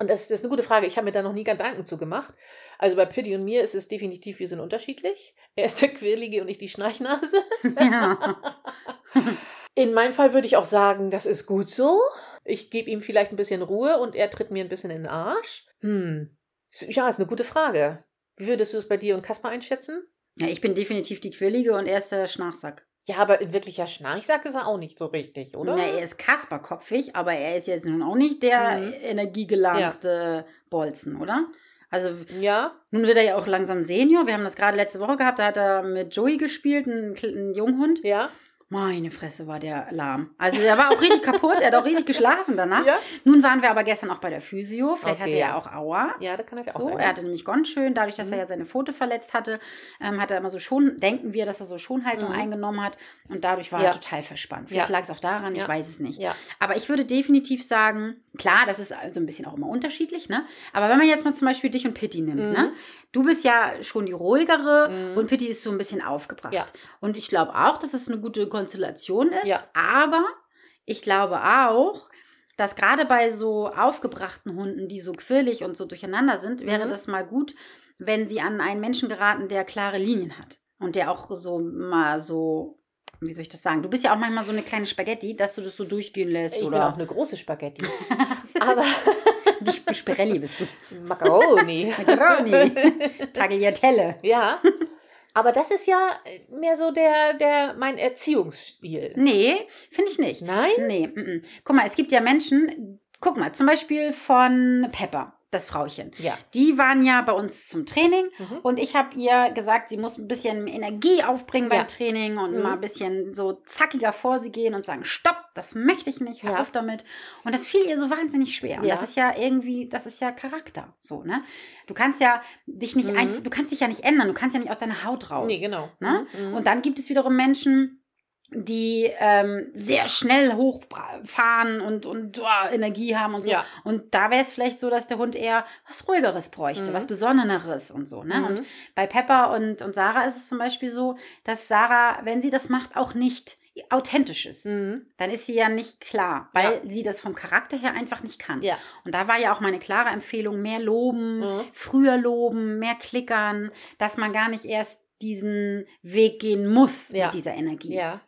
Speaker 2: Und das, das ist eine gute Frage. Ich habe mir da noch nie Gedanken zu gemacht. Also bei Pitti und mir ist es definitiv, wir sind unterschiedlich. Er ist der Quirlige und ich die Schnarchnase.
Speaker 1: ja.
Speaker 2: In meinem Fall würde ich auch sagen, das ist gut so. Ich gebe ihm vielleicht ein bisschen Ruhe und er tritt mir ein bisschen in den Arsch. Hm. Ja, ist eine gute Frage. Wie würdest du es bei dir und Kaspar einschätzen?
Speaker 1: Ja, ich bin definitiv die Quirlige und er ist der Schnarchsack.
Speaker 2: Ja, aber in wirklicher Schnarchsack ist er auch nicht so richtig, oder?
Speaker 1: Na, er ist kasperkopfig, aber er ist jetzt nun auch nicht der
Speaker 2: Mhm.
Speaker 1: energiegeladene Bolzen, oder? Also
Speaker 2: Ja,
Speaker 1: nun wird er ja auch langsam Senior. Wir haben das gerade letzte Woche gehabt, da hat er mit Joey gespielt, ein, Kle- ein Junghund.
Speaker 2: ja,
Speaker 1: Meine Fresse war der lahm. Also der war auch richtig kaputt, er hat auch richtig geschlafen danach.
Speaker 2: ja.
Speaker 1: Nun waren wir aber gestern auch bei der Physio. Vielleicht
Speaker 2: Okay,
Speaker 1: hatte er
Speaker 2: ja.
Speaker 1: auch Aua.
Speaker 2: Ja, da kann er ja auch
Speaker 1: So,
Speaker 2: sein.
Speaker 1: er hatte nämlich ganz schön, dadurch, dass
Speaker 2: Mhm.
Speaker 1: er ja seine Pfote verletzt hatte, ähm, hat er immer so schon, denken wir, dass er so Schonhaltung
Speaker 2: Mhm.
Speaker 1: eingenommen hat und dadurch war
Speaker 2: Ja.
Speaker 1: er total verspannt. Vielleicht lag es auch daran, ich weiß es nicht. Aber ich würde definitiv sagen, klar, das ist also ein bisschen auch immer unterschiedlich, ne? Aber wenn man jetzt mal zum Beispiel dich und Pitti nimmt,
Speaker 2: Mhm.
Speaker 1: ne? Du bist ja schon die ruhigere
Speaker 2: Mhm.
Speaker 1: und Pitti ist so ein bisschen aufgebracht. Und ich glaube auch, dass es eine gute Konstellation ist.
Speaker 2: Ja.
Speaker 1: Aber ich glaube auch, dass gerade bei so aufgebrachten Hunden, die so quirlig und so durcheinander sind, wäre
Speaker 2: Mhm.
Speaker 1: das mal gut, wenn sie an einen Menschen geraten, der klare Linien hat. Und der auch so mal so, wie soll ich das sagen? Du bist ja auch manchmal so eine kleine Spaghetti, dass du das so durchgehen lässt.
Speaker 2: Ich bin
Speaker 1: oder
Speaker 2: auch eine große Spaghetti. Aber
Speaker 1: Spirelli bist du.
Speaker 2: Macaroni.
Speaker 1: Macaroni. Tagliatelle.
Speaker 2: ja. Aber das ist ja mehr so der, der, mein Erziehungsstil.
Speaker 1: Nee, finde ich nicht.
Speaker 2: Nein?
Speaker 1: Nee, mm, mm. guck mal, es gibt ja Menschen, guck mal, zum Beispiel von Pepper, das Frauchen.
Speaker 2: Ja.
Speaker 1: Die waren ja bei uns zum Training
Speaker 2: Mhm.
Speaker 1: und ich habe ihr gesagt, sie muss ein bisschen Energie aufbringen
Speaker 2: Ja.
Speaker 1: beim Training und
Speaker 2: Mhm.
Speaker 1: mal ein bisschen so zackiger vor sie gehen und sagen, stopp, das möchte ich nicht, hör
Speaker 2: Ja.
Speaker 1: auf damit. Und das fiel ihr so wahnsinnig schwer. Und
Speaker 2: Ja.
Speaker 1: das ist ja irgendwie, das ist ja Charakter, so, ne? Du kannst ja dich nicht
Speaker 2: Mhm.
Speaker 1: ein, du kannst dich ja nicht ändern, du kannst ja nicht aus deiner Haut raus.
Speaker 2: Nee, genau.
Speaker 1: Ne?
Speaker 2: Mhm.
Speaker 1: Und dann gibt es wiederum Menschen, die ähm, sehr schnell hochfahren und, und oh, Energie haben und so.
Speaker 2: Ja.
Speaker 1: Und da wäre es vielleicht so, dass der Hund eher was Ruhigeres bräuchte,
Speaker 2: Mhm.
Speaker 1: was Besonneres und so. Ne?
Speaker 2: Mhm.
Speaker 1: Und bei Pepper und, und Sarah ist es zum Beispiel so, dass Sarah, wenn sie das macht, auch nicht authentisch ist.
Speaker 2: Mhm.
Speaker 1: Dann ist sie ja nicht klar, weil sie das vom Charakter her einfach nicht kann.
Speaker 2: Ja.
Speaker 1: Und da war ja auch meine klare Empfehlung, mehr loben,
Speaker 2: Mhm.
Speaker 1: früher loben, mehr klickern, dass man gar nicht erst diesen Weg gehen muss
Speaker 2: Ja.
Speaker 1: mit dieser Energie.
Speaker 2: Ja.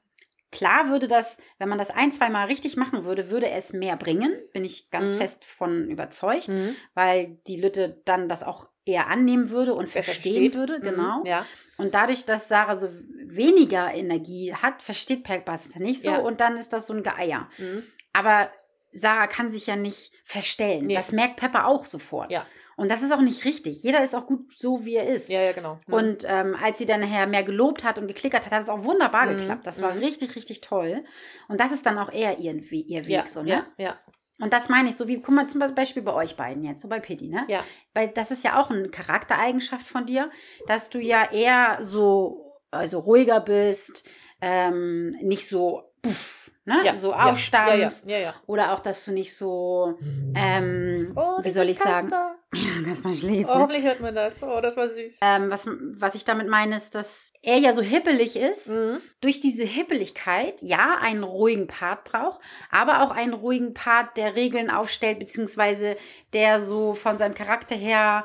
Speaker 1: Klar würde das, wenn man das ein, zwei Mal richtig machen würde, würde es mehr bringen, bin ich ganz
Speaker 2: Mhm.
Speaker 1: fest von überzeugt,
Speaker 2: Mhm.
Speaker 1: weil die Lütte dann das auch eher annehmen würde und verstehen
Speaker 2: versteht.
Speaker 1: würde,
Speaker 2: Mhm.
Speaker 1: genau.
Speaker 2: Ja.
Speaker 1: Und dadurch, dass Sarah so weniger Energie hat, versteht es nicht so
Speaker 2: Ja.
Speaker 1: und dann ist das so ein Geier.
Speaker 2: Mhm.
Speaker 1: Aber Sarah kann sich ja nicht verstellen.
Speaker 2: Nee.
Speaker 1: Das merkt Pepper auch sofort.
Speaker 2: Ja.
Speaker 1: Und das ist auch nicht richtig. Jeder ist auch gut so, wie er ist.
Speaker 2: Ja, ja, genau. Mhm.
Speaker 1: Und ähm, als sie dann nachher mehr gelobt hat und geklickert hat, hat es auch wunderbar
Speaker 2: Mhm,
Speaker 1: geklappt. Das war
Speaker 2: mhm.
Speaker 1: richtig, richtig toll. Und das ist dann auch eher ihr, ihr Weg.
Speaker 2: ja,
Speaker 1: so, ne?
Speaker 2: ja, ja,
Speaker 1: Und das meine ich so, wie, guck mal, zum Beispiel bei euch beiden jetzt, so bei Pitti, ne?
Speaker 2: ja.
Speaker 1: Weil das ist ja auch eine Charaktereigenschaft von dir, dass du ja eher so, also ruhiger bist, ähm, nicht so, puff, ne?
Speaker 2: ja.
Speaker 1: so
Speaker 2: ja,
Speaker 1: aufstammst.
Speaker 2: Ja, ja, ja.
Speaker 1: Oder auch, dass du nicht so, ähm,
Speaker 2: Oh,
Speaker 1: wie soll ich sagen,
Speaker 2: Kasper.
Speaker 1: ja, ganz mal schläft.
Speaker 2: Oh, hoffentlich hört man das. Oh, das war süß.
Speaker 1: ähm, was, was ich damit meine, ist, dass er ja so hippelig ist.
Speaker 2: Mhm.
Speaker 1: Durch diese Hippeligkeit, ja, einen ruhigen Part braucht, aber auch einen ruhigen Part, der Regeln aufstellt, beziehungsweise der so von seinem Charakter her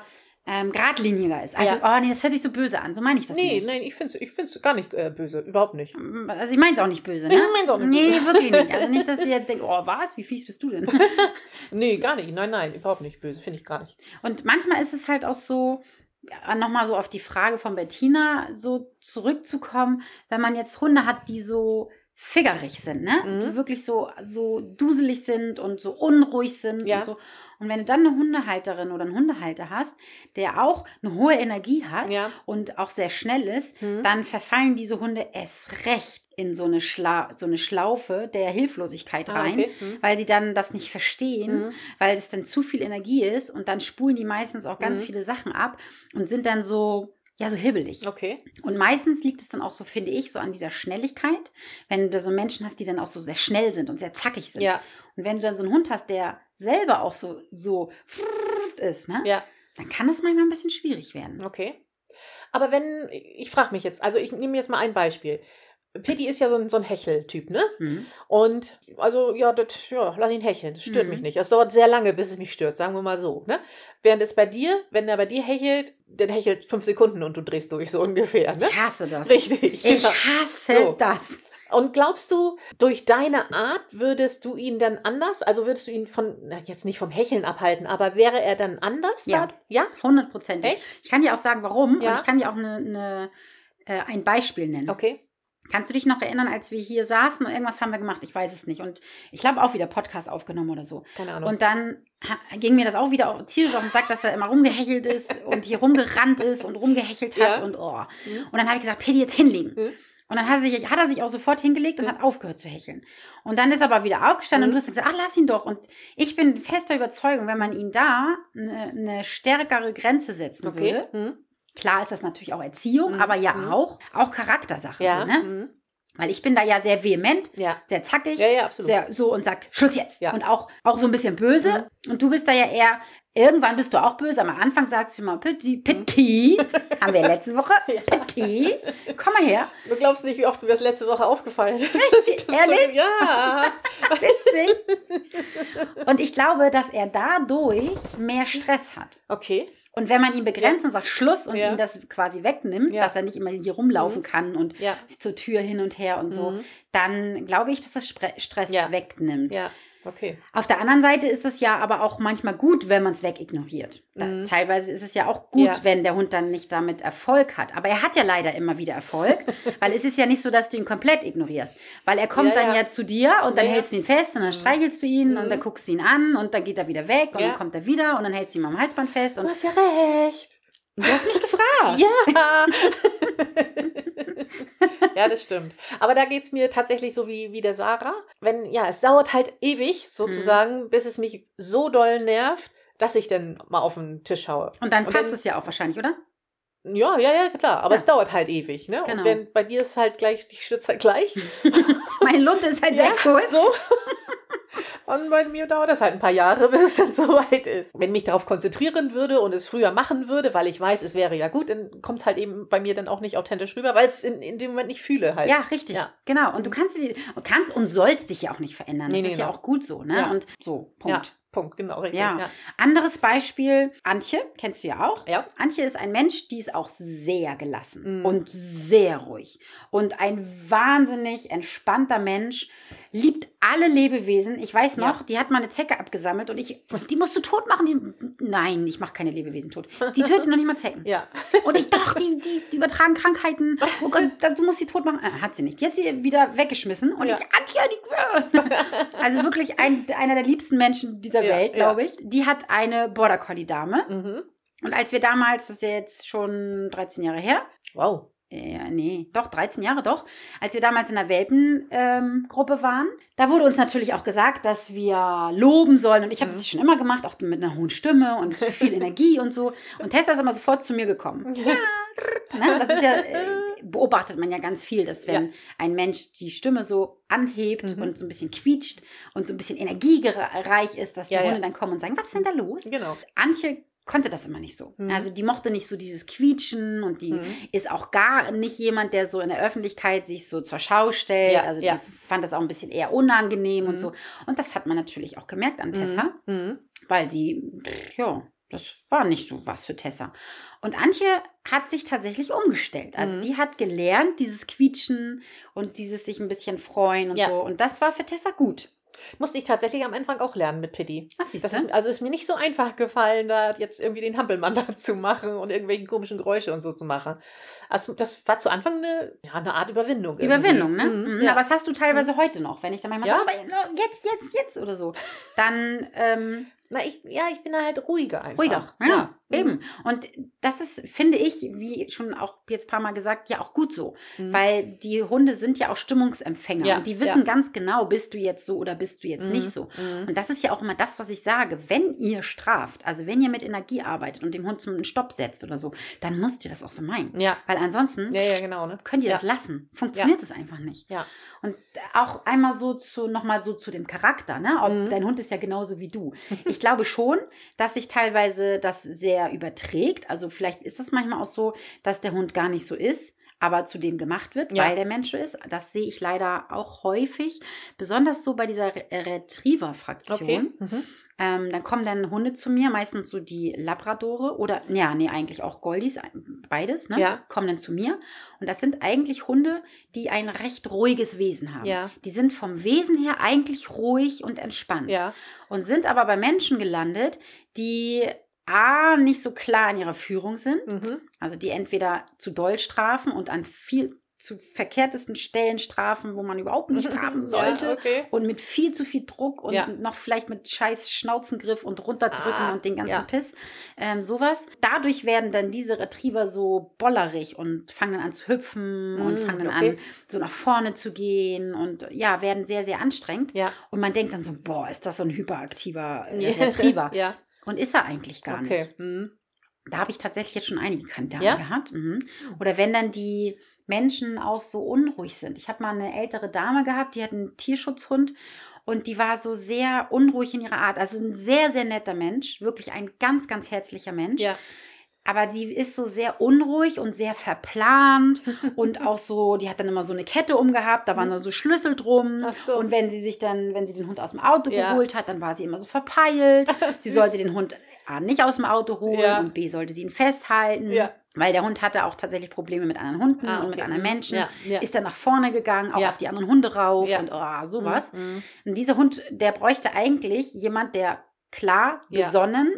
Speaker 1: ähm, geradliniger ist. Also, oh nee, das hört sich so böse an, so meine ich das
Speaker 2: Nee,
Speaker 1: nicht.
Speaker 2: nein, ich finde es ich find's gar nicht äh, böse. Überhaupt nicht.
Speaker 1: Also ich meine es auch nicht böse, ne?
Speaker 2: Ich mein's auch nicht
Speaker 1: Nee,
Speaker 2: böse.
Speaker 1: wirklich nicht. Also nicht, dass sie jetzt denkt, oh was, wie fies bist du denn?
Speaker 2: Nee, gar nicht. Nein, nein, überhaupt nicht böse. Finde ich gar nicht.
Speaker 1: Und manchmal ist es halt auch so, ja, nochmal so auf die Frage von Bettina so zurückzukommen, wenn man jetzt Hunde hat, die so figgerig sind, ne?
Speaker 2: Mhm.
Speaker 1: Die wirklich so, so duselig sind und so unruhig sind
Speaker 2: Ja.
Speaker 1: und so. Und wenn du dann eine Hundehalterin oder einen Hundehalter hast, der auch eine hohe Energie hat
Speaker 2: Ja.
Speaker 1: und auch sehr schnell ist,
Speaker 2: Mhm.
Speaker 1: dann verfallen diese Hunde erst recht in so eine, Schla so eine Schlaufe der Hilflosigkeit
Speaker 2: Ah,
Speaker 1: rein,
Speaker 2: okay. Mhm.
Speaker 1: weil sie dann das nicht verstehen,
Speaker 2: Mhm.
Speaker 1: weil es dann zu viel Energie ist und dann spulen die meistens auch ganz
Speaker 2: Mhm.
Speaker 1: viele Sachen ab und sind dann so, ja, so hibbelig.
Speaker 2: Okay.
Speaker 1: Und meistens liegt es dann auch so, finde ich, so an dieser Schnelligkeit, wenn du so Menschen hast, die dann auch so sehr schnell sind und sehr zackig sind.
Speaker 2: Ja.
Speaker 1: Und wenn du dann so einen Hund hast, der selber auch so, so ist, ne?
Speaker 2: Ja.
Speaker 1: dann kann das manchmal ein bisschen schwierig werden.
Speaker 2: Okay. Aber wenn, ich frage mich jetzt, also ich nehme jetzt mal ein Beispiel. Pitti ist ja so ein, so ein Hecheltyp, ne?
Speaker 1: Mhm.
Speaker 2: Und also, ja, das, ja, lass ihn hecheln. Das stört
Speaker 1: Mhm.
Speaker 2: mich nicht. Es dauert sehr lange, bis es mich stört, sagen wir mal so, ne? Während es bei dir, wenn er bei dir hechelt, dann hechelt fünf Sekunden und du drehst durch, so ungefähr, ne?
Speaker 1: Ich hasse das.
Speaker 2: Richtig.
Speaker 1: Ich
Speaker 2: ja.
Speaker 1: hasse
Speaker 2: So.
Speaker 1: das.
Speaker 2: Und glaubst du, durch deine Art würdest du ihn dann anders, also würdest du ihn von, na, jetzt nicht vom Hecheln abhalten, aber wäre er dann anders?
Speaker 1: Ja.
Speaker 2: da? Ja?
Speaker 1: Hundertprozentig. Ich kann dir auch sagen, warum.
Speaker 2: Ja.
Speaker 1: Und ich kann dir auch eine, eine, äh, ein Beispiel nennen.
Speaker 2: Okay.
Speaker 1: Kannst du dich noch erinnern, als wir hier saßen und irgendwas haben wir gemacht? Ich weiß es nicht. Und ich glaube auch wieder Podcast aufgenommen oder so.
Speaker 2: Keine Ahnung.
Speaker 1: Und dann ging mir das auch wieder auf, tierisch auf den Sack, dass er immer rumgehechelt ist und hier rumgerannt ist und rumgehechelt hat
Speaker 2: Ja.
Speaker 1: und oh.
Speaker 2: Mhm.
Speaker 1: Und dann habe ich gesagt, Paddy, jetzt hinlegen.
Speaker 2: Mhm.
Speaker 1: Und dann hat er, sich, hat er sich auch sofort hingelegt und
Speaker 2: Mhm.
Speaker 1: hat aufgehört zu hecheln. Und dann ist er aber wieder aufgestanden
Speaker 2: Mhm.
Speaker 1: und du hast gesagt, ach, lass ihn doch. Und ich bin fester Überzeugung, wenn man ihn da eine, eine stärkere Grenze setzen
Speaker 2: okay.
Speaker 1: würde.
Speaker 2: Mhm.
Speaker 1: Klar ist das natürlich auch Erziehung,
Speaker 2: Mhm.
Speaker 1: aber ja
Speaker 2: Mhm.
Speaker 1: auch, auch Charaktersache.
Speaker 2: Ja.
Speaker 1: So, ne?
Speaker 2: Mhm.
Speaker 1: Weil ich bin da ja sehr vehement,
Speaker 2: Ja.
Speaker 1: sehr zackig,
Speaker 2: Ja, ja,
Speaker 1: sehr so und sag Schluss jetzt.
Speaker 2: Ja.
Speaker 1: Und auch, auch so ein bisschen böse. Und du bist da ja eher, irgendwann bist du auch böse. Am Anfang sagst du immer Petit, Petit. Haben wir letzte Woche.
Speaker 2: Mhm.
Speaker 1: Petit. Komm mal her.
Speaker 2: Du glaubst nicht, wie oft mir das letzte Woche aufgefallen ist. das
Speaker 1: Ehrlich?
Speaker 2: So, ja.
Speaker 1: Witzig. Und ich glaube, dass er dadurch mehr Stress hat.
Speaker 2: Okay.
Speaker 1: Und wenn man ihn begrenzt und sagt Schluss und
Speaker 2: Ja.
Speaker 1: ihn das quasi wegnimmt,
Speaker 2: Ja.
Speaker 1: dass er nicht immer hier rumlaufen
Speaker 2: Mhm.
Speaker 1: kann und
Speaker 2: Ja.
Speaker 1: zur Tür hin und her und so,
Speaker 2: Mhm.
Speaker 1: dann glaube ich, dass das Stress wegnimmt.
Speaker 2: Okay.
Speaker 1: Auf der anderen Seite ist es ja aber auch manchmal gut, wenn man es wegignoriert.
Speaker 2: Mhm.
Speaker 1: Teilweise ist es ja auch gut,
Speaker 2: Ja.
Speaker 1: wenn der Hund dann nicht damit Erfolg hat. Aber er hat ja leider immer wieder Erfolg, weil es ist ja nicht so, dass du ihn komplett ignorierst. Weil er kommt
Speaker 2: Ja,
Speaker 1: dann
Speaker 2: ja.
Speaker 1: ja. zu dir und dann hältst du ihn fest und dann
Speaker 2: Mhm.
Speaker 1: streichelst du ihn
Speaker 2: Mhm.
Speaker 1: und dann guckst du ihn an und dann geht er wieder weg und dann kommt er wieder und dann hältst du ihn am Halsband fest.
Speaker 2: Du hast ja recht.
Speaker 1: Du hast mich gefragt.
Speaker 2: Ja. ja, das stimmt. Aber da geht es mir tatsächlich so wie, wie der Sarah. Wenn, ja, es dauert halt ewig sozusagen, bis es mich so doll nervt, dass ich dann mal auf den Tisch schaue.
Speaker 1: Und dann
Speaker 2: Und
Speaker 1: passt
Speaker 2: dann-
Speaker 1: es ja auch wahrscheinlich, oder?
Speaker 2: Ja, ja, ja, klar. Aber
Speaker 1: Ja.
Speaker 2: es dauert halt ewig, ne?
Speaker 1: Genau.
Speaker 2: Und wenn bei dir ist halt gleich, die stürzt halt gleich.
Speaker 1: Meine Lunte ist halt sehr kurz.
Speaker 2: So. Und bei mir dauert das halt ein paar Jahre, bis es dann soweit ist. Wenn ich mich darauf konzentrieren würde und es früher machen würde, weil ich weiß, es wäre ja gut, dann kommt es halt eben bei mir dann auch nicht authentisch rüber, weil es in, in dem Moment nicht fühle halt.
Speaker 1: Ja, richtig.
Speaker 2: Ja.
Speaker 1: Genau. Und du kannst, kannst und sollst dich ja auch nicht verändern.
Speaker 2: Nee,
Speaker 1: das
Speaker 2: nee,
Speaker 1: ist ja
Speaker 2: genau.
Speaker 1: auch gut so, ne?
Speaker 2: Ja.
Speaker 1: Und so, Punkt.
Speaker 2: Ja, Punkt, genau, richtig.
Speaker 1: Ja.
Speaker 2: Ja.
Speaker 1: Anderes Beispiel, Antje, kennst du ja auch.
Speaker 2: Ja.
Speaker 1: Antje ist ein Mensch, die ist auch sehr gelassen
Speaker 2: Mhm.
Speaker 1: und sehr ruhig. Und ein wahnsinnig entspannter Mensch, liebt alle Lebewesen. Ich weiß noch,
Speaker 2: Ja.
Speaker 1: die hat mal eine Zecke abgesammelt und ich, die musst du tot machen. Die, nein, ich mache keine Lebewesen tot. Die tötet noch nicht mal Zecken.
Speaker 2: Ja.
Speaker 1: Und ich dachte, die, die, die übertragen Krankheiten. Oh Gott, du musst sie tot machen. Äh, Hat sie nicht. Die hat sie wieder weggeschmissen. Und
Speaker 2: Ja.
Speaker 1: ich, Antje, die, also wirklich ein, einer der liebsten Menschen dieser
Speaker 2: Ja,
Speaker 1: Welt, glaube ich. Die hat eine Border Collie Dame.
Speaker 2: Mhm.
Speaker 1: Und als wir damals, das ist ja jetzt schon 13 Jahre her,
Speaker 2: Wow.
Speaker 1: Ja, nee, doch, 13 Jahre doch. Als wir damals in der Welpengruppe ähm, waren, da wurde uns natürlich auch gesagt, dass wir loben sollen. Und ich habe
Speaker 2: Mhm.
Speaker 1: das schon immer gemacht, auch mit einer hohen Stimme und viel Energie und so. Und Tessa ist immer sofort zu mir gekommen. Ja, ne? Das ist ja, äh, beobachtet man ja ganz viel, dass wenn ein Mensch die Stimme so anhebt
Speaker 2: Mhm.
Speaker 1: und so ein bisschen quietscht und so ein bisschen energiereich ist, dass die
Speaker 2: Ja, ja.
Speaker 1: Hunde dann kommen und sagen, was ist denn da los?
Speaker 2: Genau.
Speaker 1: Antje konnte das immer nicht so.
Speaker 2: Mhm.
Speaker 1: Also die mochte nicht so dieses Quietschen und die
Speaker 2: Mhm.
Speaker 1: ist auch gar nicht jemand, der so in der Öffentlichkeit sich so zur Schau stellt.
Speaker 2: Ja,
Speaker 1: also die
Speaker 2: ja.
Speaker 1: fand das auch ein bisschen eher unangenehm und
Speaker 2: Mhm.
Speaker 1: so. Und das hat man natürlich auch gemerkt an Tessa,
Speaker 2: Mhm.
Speaker 1: weil sie, ja, das war nicht so was für Tessa. Und Antje hat sich tatsächlich umgestellt. Also
Speaker 2: Mhm.
Speaker 1: die hat gelernt, dieses Quietschen und dieses sich ein bisschen freuen und
Speaker 2: Ja.
Speaker 1: so. Und das war für Tessa gut.
Speaker 2: Musste ich tatsächlich am Anfang auch lernen mit.
Speaker 1: Was siehst
Speaker 2: Das ist, also ist mir nicht so einfach gefallen, da jetzt irgendwie den Hampelmann da zu machen und irgendwelche komischen Geräusche und so zu machen. Also das war zu Anfang eine, ja, eine Art Überwindung. irgendwie.
Speaker 1: Überwindung, ne?
Speaker 2: Mhm,
Speaker 1: Mhm.
Speaker 2: ja.
Speaker 1: Aber das hast du teilweise heute noch, wenn ich dann manchmal
Speaker 2: Ja?
Speaker 1: sage, aber jetzt, jetzt, jetzt oder so. Dann ähm,
Speaker 2: Na, ich, ja, ich bin da halt ruhiger einfach.
Speaker 1: ruhiger. Ja,
Speaker 2: Ja.
Speaker 1: eben. Und das ist, finde ich, wie schon auch jetzt ein paar Mal gesagt, ja auch gut so.
Speaker 2: Mhm.
Speaker 1: Weil die Hunde sind ja auch Stimmungsempfänger.
Speaker 2: Ja,
Speaker 1: und die wissen
Speaker 2: ja.
Speaker 1: ganz genau, bist du jetzt so oder bist du jetzt
Speaker 2: Mhm,
Speaker 1: nicht so.
Speaker 2: mhm.
Speaker 1: Und das ist ja auch immer das, was ich sage. Wenn ihr straft, also wenn ihr mit Energie arbeitet und dem Hund zum Stopp setzt oder so, dann müsst ihr das auch so meinen.
Speaker 2: Ja,
Speaker 1: Weil ansonsten
Speaker 2: ja, ja, genau, ne?
Speaker 1: könnt ihr das lassen. Funktioniert es einfach nicht.
Speaker 2: Ja.
Speaker 1: Und auch einmal so zu, nochmal so zu dem Charakter, ne? Ob
Speaker 2: Mhm.
Speaker 1: dein Hund ist ja genauso wie du. Ich glaube schon, dass sich teilweise das sehr überträgt. Also vielleicht ist es manchmal auch so, dass der Hund gar nicht so ist, aber zu dem gemacht wird,
Speaker 2: Ja.
Speaker 1: weil der Mensch so ist. Das sehe ich leider auch häufig. Besonders so bei dieser Re- Retriever-Fraktion.
Speaker 2: Okay. Mhm.
Speaker 1: Ähm, dann kommen dann Hunde zu mir, meistens so die Labradore oder, ja, nee, eigentlich auch Goldies, beides, ne?
Speaker 2: Ja.
Speaker 1: Kommen dann zu mir. Und das sind eigentlich Hunde, die ein recht ruhiges Wesen haben.
Speaker 2: Ja.
Speaker 1: Die sind vom Wesen her eigentlich ruhig und entspannt.
Speaker 2: Ja.
Speaker 1: Und sind aber bei Menschen gelandet, die A, nicht so klar in ihrer Führung sind.
Speaker 2: Mhm.
Speaker 1: Also die entweder zu doll strafen und an viel zu verkehrtesten Stellen strafen, wo man überhaupt nicht strafen sollte.
Speaker 2: Ja, okay.
Speaker 1: Und mit viel zu viel Druck und
Speaker 2: Ja.
Speaker 1: noch vielleicht mit scheiß Schnauzengriff und runterdrücken
Speaker 2: Ah,
Speaker 1: und den ganzen
Speaker 2: ja.
Speaker 1: Piss. Ähm, sowas. Dadurch werden dann diese Retriever so bollerig und fangen dann an zu hüpfen und
Speaker 2: Mm,
Speaker 1: fangen dann
Speaker 2: okay.
Speaker 1: an, so nach vorne zu gehen und ja, werden sehr, sehr anstrengend.
Speaker 2: Ja.
Speaker 1: Und man denkt dann so, boah, ist das so ein hyperaktiver äh,
Speaker 2: Ja.
Speaker 1: Retriever. Und ist er eigentlich gar
Speaker 2: Okay.
Speaker 1: nicht.
Speaker 2: Mhm.
Speaker 1: Da habe ich tatsächlich jetzt schon einige Kandidaten
Speaker 2: Ja?
Speaker 1: gehabt. Mhm. Oder wenn dann die Menschen auch so unruhig sind. Ich habe mal eine ältere Dame gehabt, die hat einen Tierschutzhund und die war so sehr unruhig in ihrer Art. Also ein sehr, sehr netter Mensch, wirklich ein ganz, ganz herzlicher Mensch.
Speaker 2: Ja.
Speaker 1: Aber die ist so sehr unruhig und sehr verplant und auch so, die hat dann immer so eine Kette umgehabt, da waren da so Schlüssel drum.
Speaker 2: Ach so.
Speaker 1: Und wenn sie sich dann, wenn sie den Hund aus dem Auto
Speaker 2: Ja.
Speaker 1: geholt hat, dann war sie immer so verpeilt. Sie sollte den Hund A nicht aus dem Auto holen
Speaker 2: Ja.
Speaker 1: und B sollte sie ihn festhalten.
Speaker 2: Ja.
Speaker 1: Weil der Hund hatte auch tatsächlich Probleme mit anderen Hunden
Speaker 2: Ah,
Speaker 1: und mit
Speaker 2: okay.
Speaker 1: anderen
Speaker 2: Mhm.
Speaker 1: Menschen.
Speaker 2: Ja.
Speaker 1: Ist dann nach vorne gegangen, auch auf die anderen Hunde rauf und oh, sowas.
Speaker 2: Mhm.
Speaker 1: Und dieser Hund, der bräuchte eigentlich jemand, der klar, besonnen,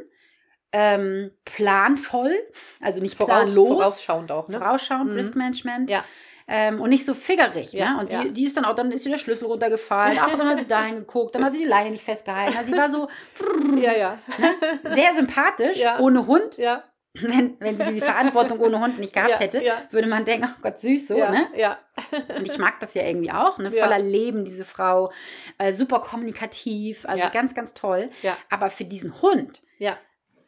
Speaker 1: ähm, planvoll, also nicht
Speaker 2: Voraus,
Speaker 1: planlos,
Speaker 2: vorausschauend auch, ne?
Speaker 1: vorausschauend,
Speaker 2: Mhm.
Speaker 1: Risk Management.
Speaker 2: Ja.
Speaker 1: Ähm, und nicht so figgerig.
Speaker 2: Ja,
Speaker 1: ne? Und die,
Speaker 2: ja.
Speaker 1: die ist dann auch, dann ist ihr der Schlüssel runtergefallen. Ach, dann hat sie da hingeguckt, dann hat sie die Leine nicht festgehalten. Also sie war so
Speaker 2: Ja, ja.
Speaker 1: sehr sympathisch,
Speaker 2: Ja.
Speaker 1: ohne Hund.
Speaker 2: Ja.
Speaker 1: Wenn, wenn sie diese Verantwortung ohne Hund nicht gehabt
Speaker 2: ja,
Speaker 1: hätte, würde man denken, ach Gott, süß so, ne?
Speaker 2: ja.
Speaker 1: Und ich mag das ja irgendwie auch, ne? Voller Leben, diese Frau. Äh, super kommunikativ, also ganz, ganz toll.
Speaker 2: Ja.
Speaker 1: Aber für diesen Hund,
Speaker 2: Ja.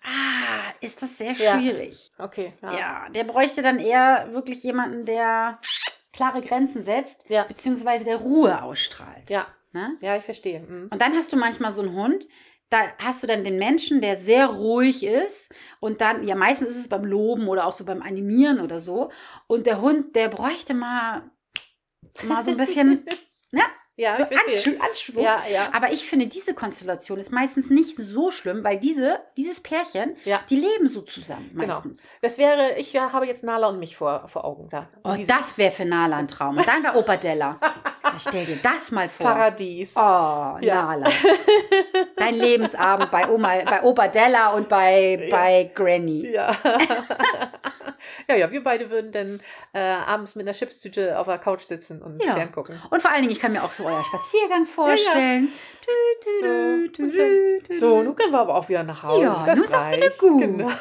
Speaker 1: Ah, ist das sehr
Speaker 2: Ja.
Speaker 1: schwierig.
Speaker 2: Okay.
Speaker 1: Ja. der bräuchte dann eher wirklich jemanden, der klare Grenzen setzt,
Speaker 2: Ja.
Speaker 1: beziehungsweise der Ruhe ausstrahlt.
Speaker 2: Ja.
Speaker 1: Ne?
Speaker 2: Ja, ich verstehe. Mhm.
Speaker 1: Und dann hast du manchmal so einen Hund, da hast du dann den Menschen, der sehr ruhig ist und dann, ja meistens ist es beim Loben oder auch so beim Animieren oder so und der Hund, der bräuchte mal, mal so ein bisschen, ne,
Speaker 2: Ja,
Speaker 1: so
Speaker 2: ich verstehe.
Speaker 1: Ansch Anschwung.
Speaker 2: Ja, ja.
Speaker 1: Aber ich finde, diese Konstellation ist meistens nicht so schlimm, weil diese, dieses Pärchen,
Speaker 2: Ja.
Speaker 1: die leben so zusammen
Speaker 2: Genau.
Speaker 1: meistens.
Speaker 2: Das wäre, ich ja, habe jetzt Nala und mich vor, vor Augen da.
Speaker 1: Oh, das wäre für Nala ein Traum. Und dann bei Opa Della. Stell dir das mal vor.
Speaker 2: Paradies.
Speaker 1: Oh,
Speaker 2: Ja.
Speaker 1: Nala. Dein Lebensabend bei Oma, bei Opa Della und bei, bei Granny.
Speaker 2: Ja. ja, ja, wir beide würden dann äh, abends mit einer Chipstüte auf der Couch sitzen und
Speaker 1: Ja.
Speaker 2: ferngucken.
Speaker 1: Und vor allen Dingen, ich kann mir auch so euer Spaziergang vorstellen.
Speaker 2: So, dann,
Speaker 1: tü,
Speaker 2: so,
Speaker 1: tü.
Speaker 2: nun können wir aber auch wieder nach Hause.
Speaker 1: Ja,
Speaker 2: das
Speaker 1: nun ist auch wieder
Speaker 2: reicht.
Speaker 1: gut.
Speaker 2: Genau.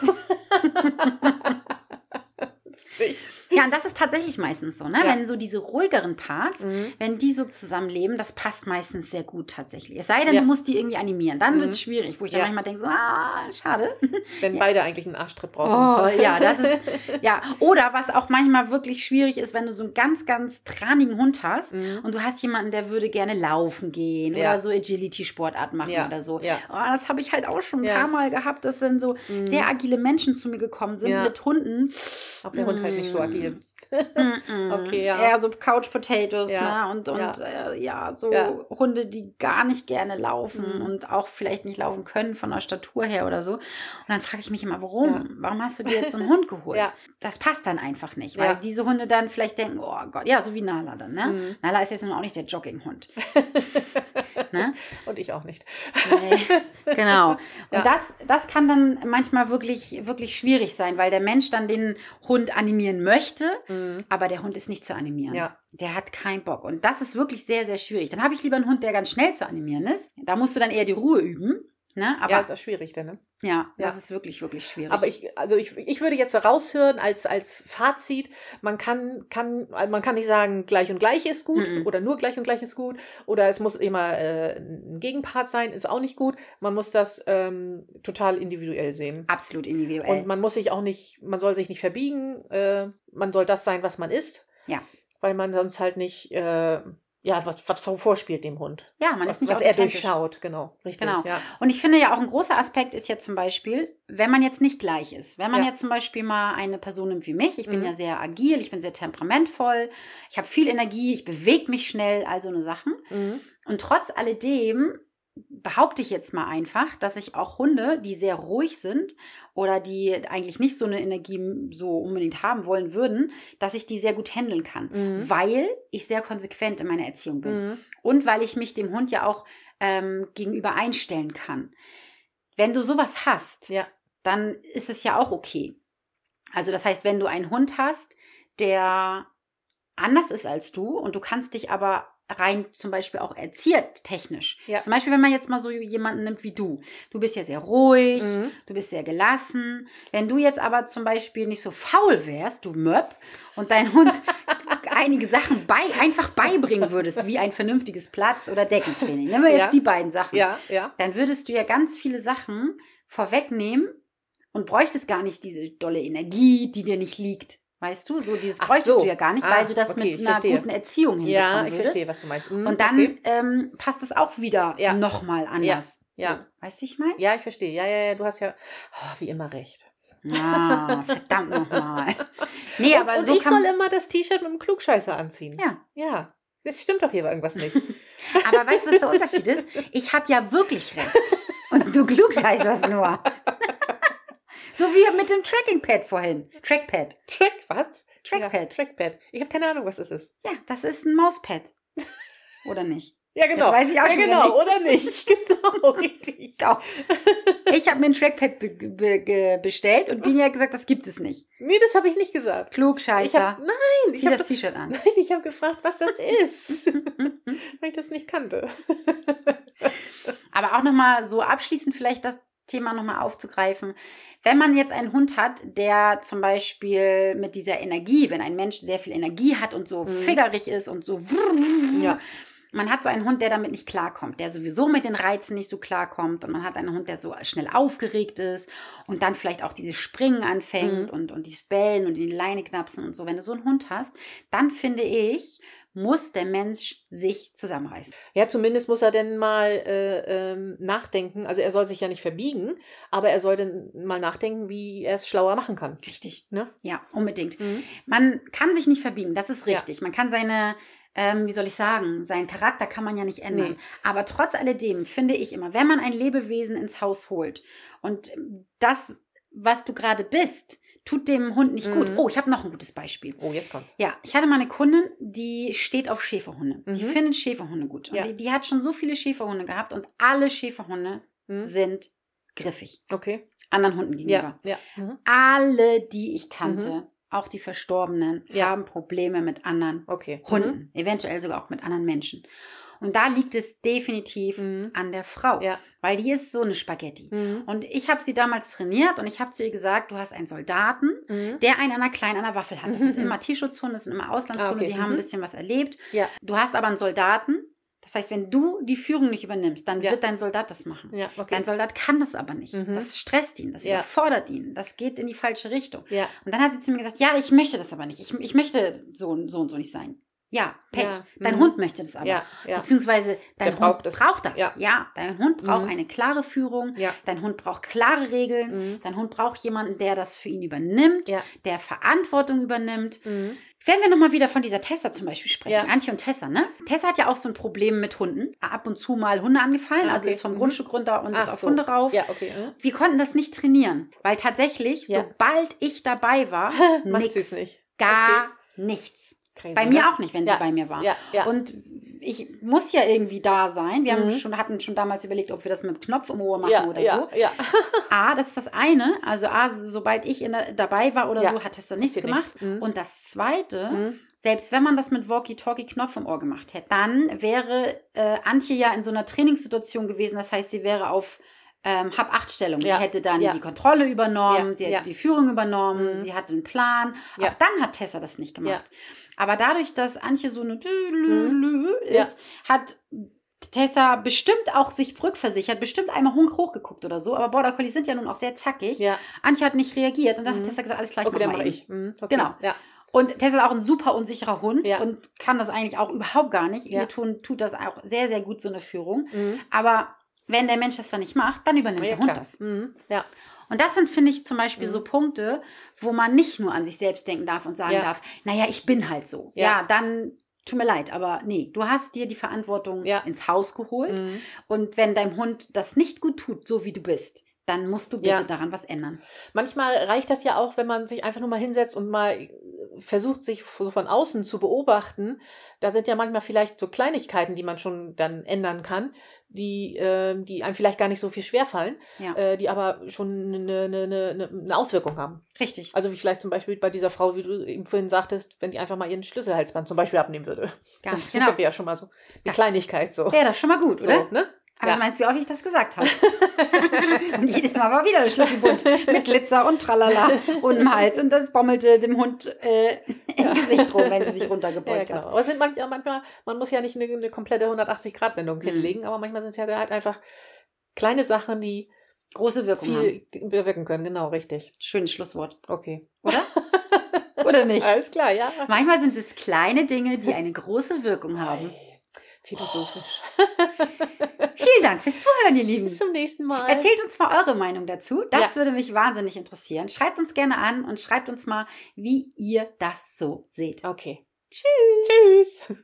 Speaker 2: Lustig.
Speaker 1: Ja, und das ist tatsächlich meistens so, ne?
Speaker 2: Ja.
Speaker 1: Wenn so diese ruhigeren Parts,
Speaker 2: Mhm.
Speaker 1: wenn die so zusammenleben, das passt meistens sehr gut tatsächlich. Es sei denn,
Speaker 2: Ja.
Speaker 1: du musst die irgendwie animieren. Dann
Speaker 2: Mhm.
Speaker 1: wird es schwierig, wo ich dann
Speaker 2: Ja.
Speaker 1: manchmal denke, so, ah, schade.
Speaker 2: Wenn beide eigentlich einen Arschtritt brauchen.
Speaker 1: Oh, ja, das ist, ja. Oder was auch manchmal wirklich schwierig ist, wenn du so einen ganz, ganz tranigen Hund hast
Speaker 2: Mhm.
Speaker 1: und du hast jemanden, der würde gerne laufen gehen oder so Agility-Sportart machen oder so.
Speaker 2: ja.
Speaker 1: Oh, das habe ich halt auch schon ein paar Mal gehabt, dass dann so
Speaker 2: Mhm.
Speaker 1: sehr agile Menschen zu mir gekommen sind mit Hunden.
Speaker 2: Aber der Hund halt nicht so
Speaker 1: Mm.
Speaker 2: agil.
Speaker 1: Mm-mm.
Speaker 2: Okay, ja.
Speaker 1: Eher so Couch Potatoes,
Speaker 2: Ja,
Speaker 1: ne? Und, und
Speaker 2: ja.
Speaker 1: Äh, ja, so
Speaker 2: Ja.
Speaker 1: Hunde, die gar nicht gerne laufen
Speaker 2: Mhm.
Speaker 1: und auch vielleicht nicht laufen können von der Statur her oder so. Und dann frage ich mich immer, warum? Warum hast du dir jetzt so einen Hund geholt? Das passt dann einfach nicht, weil diese Hunde dann vielleicht denken, oh Gott, ja, so wie Nala dann, ne?
Speaker 2: Mhm.
Speaker 1: Nala ist jetzt nun auch nicht der Jogginghund. Ne?
Speaker 2: Und ich auch nicht.
Speaker 1: Nee, genau. Und
Speaker 2: Ja.
Speaker 1: das, das kann dann manchmal wirklich, wirklich schwierig sein, weil der Mensch dann den Hund animieren möchte,
Speaker 2: Mhm.
Speaker 1: aber der Hund ist nicht zu animieren.
Speaker 2: Ja.
Speaker 1: Der hat keinen Bock. Und das ist wirklich sehr, sehr schwierig. Dann habe ich lieber einen Hund, der ganz schnell zu animieren ist. Da musst du dann eher die Ruhe üben. Ne? Aber
Speaker 2: ja,
Speaker 1: ja,
Speaker 2: ist auch schwierig, denn, ne?
Speaker 1: das
Speaker 2: Ja.
Speaker 1: ist wirklich, wirklich schwierig.
Speaker 2: Aber ich, also ich, ich würde jetzt raushören als, als Fazit, man kann, kann, also man kann nicht sagen, gleich und gleich ist gut
Speaker 1: Mhm.
Speaker 2: oder nur gleich und gleich ist gut oder es muss immer äh, ein Gegenpart sein, ist auch nicht gut. Man muss das ähm, total individuell sehen.
Speaker 1: Absolut individuell.
Speaker 2: Und man muss sich auch nicht, man soll sich nicht verbiegen, äh, man soll das sein, was man ist.
Speaker 1: Ja.
Speaker 2: Weil man sonst halt nicht, äh, ja, was, was vorspielt dem Hund.
Speaker 1: ja, man
Speaker 2: was
Speaker 1: ist nicht
Speaker 2: was er durchschaut, genau. Richtig.
Speaker 1: Genau.
Speaker 2: Ja.
Speaker 1: Und ich finde ja auch ein großer Aspekt ist ja zum Beispiel, wenn man jetzt nicht gleich ist. Wenn man
Speaker 2: Ja.
Speaker 1: jetzt zum Beispiel mal eine Person nimmt wie mich, ich bin
Speaker 2: Mhm.
Speaker 1: ja sehr agil, ich bin sehr temperamentvoll, ich habe viel Energie, ich bewege mich schnell, all so eine Sachen.
Speaker 2: Mhm.
Speaker 1: Und trotz alledem behaupte ich jetzt mal einfach, dass ich auch Hunde, die sehr ruhig sind oder die eigentlich nicht so eine Energie so unbedingt haben wollen würden, dass ich die sehr gut handeln kann,
Speaker 2: Mhm.
Speaker 1: weil ich sehr konsequent in meiner Erziehung bin
Speaker 2: Mhm.
Speaker 1: und weil ich mich dem Hund ja auch ähm, gegenüber einstellen kann. Wenn du sowas hast,
Speaker 2: Ja.
Speaker 1: dann ist es ja auch okay. Also das heißt, wenn du einen Hund hast, der anders ist als du und du kannst dich aber rein zum Beispiel auch erziert technisch.
Speaker 2: Ja.
Speaker 1: Zum Beispiel, wenn man jetzt mal so jemanden nimmt wie du. Du bist ja sehr ruhig,
Speaker 2: Mhm.
Speaker 1: du bist sehr gelassen. Wenn du jetzt aber zum Beispiel nicht so faul wärst, du Möb, und dein Hund einige Sachen bei, einfach beibringen würdest, wie ein vernünftiges Platz- oder Deckentraining. Nehmen wir jetzt
Speaker 2: Ja.
Speaker 1: die beiden Sachen
Speaker 2: Ja, ja.
Speaker 1: dann würdest du ja ganz viele Sachen vorwegnehmen und bräuchtest gar nicht diese dolle Energie, die dir nicht liegt. Weißt du, so dieses
Speaker 2: Ach
Speaker 1: bräuchtest
Speaker 2: so.
Speaker 1: du ja gar nicht,
Speaker 2: Ah,
Speaker 1: weil du das
Speaker 2: okay,
Speaker 1: mit einer
Speaker 2: verstehe.
Speaker 1: guten Erziehung hinbekommen
Speaker 2: Ja, ich
Speaker 1: würdest.
Speaker 2: verstehe, was du meinst. Mhm,
Speaker 1: Und dann
Speaker 2: okay.
Speaker 1: ähm, passt es auch wieder
Speaker 2: Ja.
Speaker 1: nochmal anders.
Speaker 2: Ja.
Speaker 1: So, weißt du, ich meine?
Speaker 2: Ja, ich verstehe. Ja, ja, ja, du hast ja oh, wie immer recht.
Speaker 1: Ja, verdammt nochmal. Nee,
Speaker 2: und,
Speaker 1: aber
Speaker 2: und
Speaker 1: so
Speaker 2: ich soll immer das T-Shirt mit dem Klugscheißer anziehen.
Speaker 1: Ja.
Speaker 2: Ja. Das stimmt doch hier irgendwas nicht.
Speaker 1: Aber weißt du, was der Unterschied ist? Ich habe ja wirklich recht. Und du klugscheißerst nur. So wie mit dem Tracking-Pad vorhin. Trackpad.
Speaker 2: Track, was?
Speaker 1: Trackpad.
Speaker 2: Ja, Trackpad. Ich habe keine Ahnung, was das ist.
Speaker 1: Ja, das ist ein Mauspad. Oder nicht?
Speaker 2: Ja, genau.
Speaker 1: Jetzt weiß ich auch
Speaker 2: ja,
Speaker 1: schon
Speaker 2: genau, oder nicht? Genau, richtig.
Speaker 1: Doch. Ich habe mir ein Trackpad be be bestellt und Bini hat gesagt, das gibt es nicht.
Speaker 2: Nee, das habe ich nicht gesagt.
Speaker 1: Klugscheißer.
Speaker 2: nein, ich habe
Speaker 1: das T-Shirt an.
Speaker 2: nein, ich habe gefragt, was das ist, weil ich das nicht kannte.
Speaker 1: Aber auch nochmal so abschließend vielleicht das Thema nochmal aufzugreifen. Wenn man jetzt einen Hund hat, der zum Beispiel mit dieser Energie, wenn ein Mensch sehr viel Energie hat und so
Speaker 2: Mhm.
Speaker 1: figgerig ist und so,
Speaker 2: Ja.
Speaker 1: man hat so einen Hund, der damit nicht klarkommt, der sowieso mit den Reizen nicht so klarkommt und man hat einen Hund, der so schnell aufgeregt ist und dann vielleicht auch dieses Springen anfängt
Speaker 2: Mhm.
Speaker 1: und, und dieses Bellen und die Leine knapsen und so. Wenn du so einen Hund hast, dann finde ich, muss der Mensch sich zusammenreißen.
Speaker 2: Ja, zumindest muss er denn mal äh, ähm, nachdenken. Also er soll sich ja nicht verbiegen, aber er soll dann mal nachdenken, wie er es schlauer machen kann.
Speaker 1: Richtig.
Speaker 2: Ne?
Speaker 1: Ja, unbedingt. Man kann sich nicht verbiegen, das ist
Speaker 2: Ja.
Speaker 1: richtig. Man kann seine, ähm, wie soll ich sagen, seinen Charakter kann man ja nicht ändern.
Speaker 2: Nee.
Speaker 1: Aber trotz alledem finde ich immer, wenn man ein Lebewesen ins Haus holt und das, was du gerade bist, tut dem Hund nicht gut.
Speaker 2: Mhm.
Speaker 1: Oh, ich habe noch ein gutes Beispiel.
Speaker 2: Oh, jetzt kommt's.
Speaker 1: Ja, ich hatte mal eine Kundin, die steht auf Schäferhunde. Die
Speaker 2: Mhm.
Speaker 1: findet Schäferhunde gut. Und
Speaker 2: Ja.
Speaker 1: die, die hat schon so viele Schäferhunde gehabt und alle Schäferhunde
Speaker 2: Hm?
Speaker 1: sind griffig.
Speaker 2: Okay.
Speaker 1: Anderen Hunden gegenüber.
Speaker 2: Ja, ja. Mhm.
Speaker 1: Alle, die ich kannte, auch die Verstorbenen,
Speaker 2: Ja.
Speaker 1: haben Probleme mit anderen
Speaker 2: Okay.
Speaker 1: Hunden, eventuell sogar auch mit anderen Menschen. Und da liegt es definitiv
Speaker 2: Mhm.
Speaker 1: an der Frau,
Speaker 2: Ja.
Speaker 1: weil die ist so eine Spaghetti.
Speaker 2: Mhm.
Speaker 1: Und ich habe sie damals trainiert und ich habe zu ihr gesagt, du hast einen Soldaten,
Speaker 2: Mhm.
Speaker 1: der einen an einer kleinen an der Waffel hat. Das sind
Speaker 2: Mhm.
Speaker 1: immer Tierschutzhunde, das sind immer Auslandshunde,
Speaker 2: Ah, okay.
Speaker 1: die haben ein
Speaker 2: Mhm.
Speaker 1: bisschen was erlebt.
Speaker 2: Ja.
Speaker 1: Du hast aber einen Soldaten, das heißt, wenn du die Führung nicht übernimmst, dann
Speaker 2: Ja.
Speaker 1: wird dein Soldat das machen.
Speaker 2: Ja, okay.
Speaker 1: Dein Soldat kann das aber nicht.
Speaker 2: Mhm.
Speaker 1: Das stresst ihn, das
Speaker 2: Ja.
Speaker 1: überfordert ihn, das geht in die falsche Richtung. Und dann hat sie zu mir gesagt, ja, ich möchte das aber nicht. Ich, ich möchte so, so und so nicht sein. Ja, Pech.
Speaker 2: Ja.
Speaker 1: Dein
Speaker 2: Mhm.
Speaker 1: Hund möchte das aber.
Speaker 2: Ja, ja.
Speaker 1: Beziehungsweise dein
Speaker 2: Der
Speaker 1: Hund
Speaker 2: braucht
Speaker 1: braucht das.
Speaker 2: Ja.
Speaker 1: dein Hund braucht
Speaker 2: Mhm.
Speaker 1: eine klare Führung.
Speaker 2: Ja.
Speaker 1: Dein Hund braucht klare Regeln.
Speaker 2: Mhm.
Speaker 1: Dein Hund braucht jemanden, der das für ihn übernimmt,
Speaker 2: Ja.
Speaker 1: der Verantwortung übernimmt.
Speaker 2: Mhm.
Speaker 1: Wenn wir nochmal wieder von dieser Tessa zum Beispiel sprechen,
Speaker 2: Ja.
Speaker 1: Antje und Tessa, ne? Tessa hat ja auch so ein Problem mit Hunden. Ab und zu mal Hunde angefallen,
Speaker 2: Ah,
Speaker 1: also
Speaker 2: okay.
Speaker 1: ist vom
Speaker 2: Mhm.
Speaker 1: Grundstück runter und
Speaker 2: Ach
Speaker 1: ist auf
Speaker 2: so.
Speaker 1: Hunde rauf.
Speaker 2: Ja, okay. Mhm.
Speaker 1: Wir konnten das nicht trainieren, weil tatsächlich,
Speaker 2: Ja.
Speaker 1: sobald ich dabei war,
Speaker 2: Macht sie es nicht.
Speaker 1: gar nichts.
Speaker 2: Crazy,
Speaker 1: Bei
Speaker 2: ne?
Speaker 1: mir auch nicht, wenn
Speaker 2: Ja.
Speaker 1: sie bei mir war.
Speaker 2: Ja, ja.
Speaker 1: Und ich muss ja irgendwie da sein. Wir haben
Speaker 2: Mhm.
Speaker 1: schon, hatten schon damals überlegt, ob wir das mit dem Knopf im Ohr machen
Speaker 2: ja,
Speaker 1: oder
Speaker 2: ja,
Speaker 1: so.
Speaker 2: ja.
Speaker 1: A, das ist das eine. Also A, so- sobald ich der, dabei war oder so, hat Tessa nichts gemacht.
Speaker 2: nichts. Mhm.
Speaker 1: Und das zweite,
Speaker 2: Mhm.
Speaker 1: selbst wenn man das mit Walkie-Talkie-Knopf im Ohr gemacht hätte, dann wäre äh, Antje ja in so einer Trainingssituation gewesen. Das heißt, sie wäre auf ähm, Hab-Acht-Stellung.
Speaker 2: Ja,
Speaker 1: Sie hätte dann
Speaker 2: ja.
Speaker 1: die Kontrolle übernommen,
Speaker 2: Ja,
Speaker 1: sie hätte die Führung übernommen,
Speaker 2: Mhm.
Speaker 1: sie hatte einen Plan. Auch dann hat Tessa das nicht gemacht. Aber dadurch, dass Antje so eine
Speaker 2: Mhm.
Speaker 1: Ist, hat Tessa bestimmt auch sich rückversichert, bestimmt einmal hoch hochgeguckt oder so. Aber Border Collies sind ja nun auch sehr zackig.
Speaker 2: ja.
Speaker 1: Antje hat nicht reagiert und dann
Speaker 2: Mhm.
Speaker 1: hat Tessa gesagt, alles gleich
Speaker 2: Okay, dann
Speaker 1: mach
Speaker 2: ich. Mhm. Okay.
Speaker 1: Genau.
Speaker 2: Ja.
Speaker 1: Und Tessa ist auch ein super unsicherer Hund
Speaker 2: Ja.
Speaker 1: und kann das eigentlich auch überhaupt gar nicht.
Speaker 2: Ja.
Speaker 1: Ihr tun, tut das auch sehr, sehr gut, so eine Führung.
Speaker 2: Mhm.
Speaker 1: Aber wenn der Mensch das dann nicht macht, dann übernimmt
Speaker 2: Ja,
Speaker 1: der Hund
Speaker 2: klar.
Speaker 1: das.
Speaker 2: Mhm. Ja.
Speaker 1: Und das sind, finde ich, zum Beispiel
Speaker 2: Mhm.
Speaker 1: so Punkte, wo man nicht nur an sich selbst denken darf und sagen
Speaker 2: Ja.
Speaker 1: darf, naja, ich bin halt so.
Speaker 2: Ja.
Speaker 1: Ja, dann tut mir leid, aber nee, du hast dir die Verantwortung
Speaker 2: Ja.
Speaker 1: ins Haus geholt.
Speaker 2: Mhm.
Speaker 1: Und wenn deinem Hund das nicht gut tut, so wie du bist, dann musst du bitte
Speaker 2: Ja.
Speaker 1: daran was ändern.
Speaker 2: Manchmal reicht das ja auch, wenn man sich einfach nur mal hinsetzt und mal äh, versucht, sich so von außen zu beobachten. Da sind ja manchmal vielleicht so Kleinigkeiten, die man schon dann ändern kann, die, äh, die einem vielleicht gar nicht so viel schwerfallen,
Speaker 1: Ja.
Speaker 2: äh, die aber schon eine, eine, eine, eine Auswirkung haben.
Speaker 1: Richtig.
Speaker 2: Also wie vielleicht zum Beispiel bei dieser Frau, wie du eben vorhin sagtest, wenn die einfach mal ihren Schlüsselhalsband zum Beispiel abnehmen würde.
Speaker 1: Ganz
Speaker 2: das
Speaker 1: genau.
Speaker 2: wäre ja schon mal so eine
Speaker 1: Das
Speaker 2: Kleinigkeit so.
Speaker 1: Wäre das schon mal gut,
Speaker 2: so
Speaker 1: oder?
Speaker 2: ne?
Speaker 1: Aber
Speaker 2: Ja.
Speaker 1: du meinst, wie oft ich das gesagt habe. und jedes Mal war wieder der Schlüsselbund mit Glitzer und Tralala und im Hals. Und das bommelte dem Hund äh, im Gesicht rum, wenn sie sich
Speaker 2: Ja,
Speaker 1: runtergebeugt
Speaker 2: genau.
Speaker 1: hat.
Speaker 2: Aber es sind manchmal, manchmal, man muss ja nicht eine, eine komplette 180-Grad-Wendung
Speaker 1: Mhm.
Speaker 2: hinlegen, aber manchmal sind es ja halt einfach kleine Sachen, die
Speaker 1: Große Wirkung haben.
Speaker 2: viel bewirken können. Genau, richtig.
Speaker 1: Schönes Schlusswort.
Speaker 2: Okay.
Speaker 1: Oder? Oder nicht?
Speaker 2: Alles klar, ja.
Speaker 1: Manchmal sind es kleine Dinge, die eine große Wirkung haben.
Speaker 2: Philosophisch.
Speaker 1: Vielen Dank fürs Zuhören, ihr Lieben.
Speaker 2: Bis zum nächsten Mal.
Speaker 1: Erzählt uns mal eure Meinung dazu. Das
Speaker 2: Ja.
Speaker 1: würde mich wahnsinnig interessieren. Schreibt uns gerne an und schreibt uns mal, wie ihr das so seht.
Speaker 2: Okay. Tschüss. Tschüss.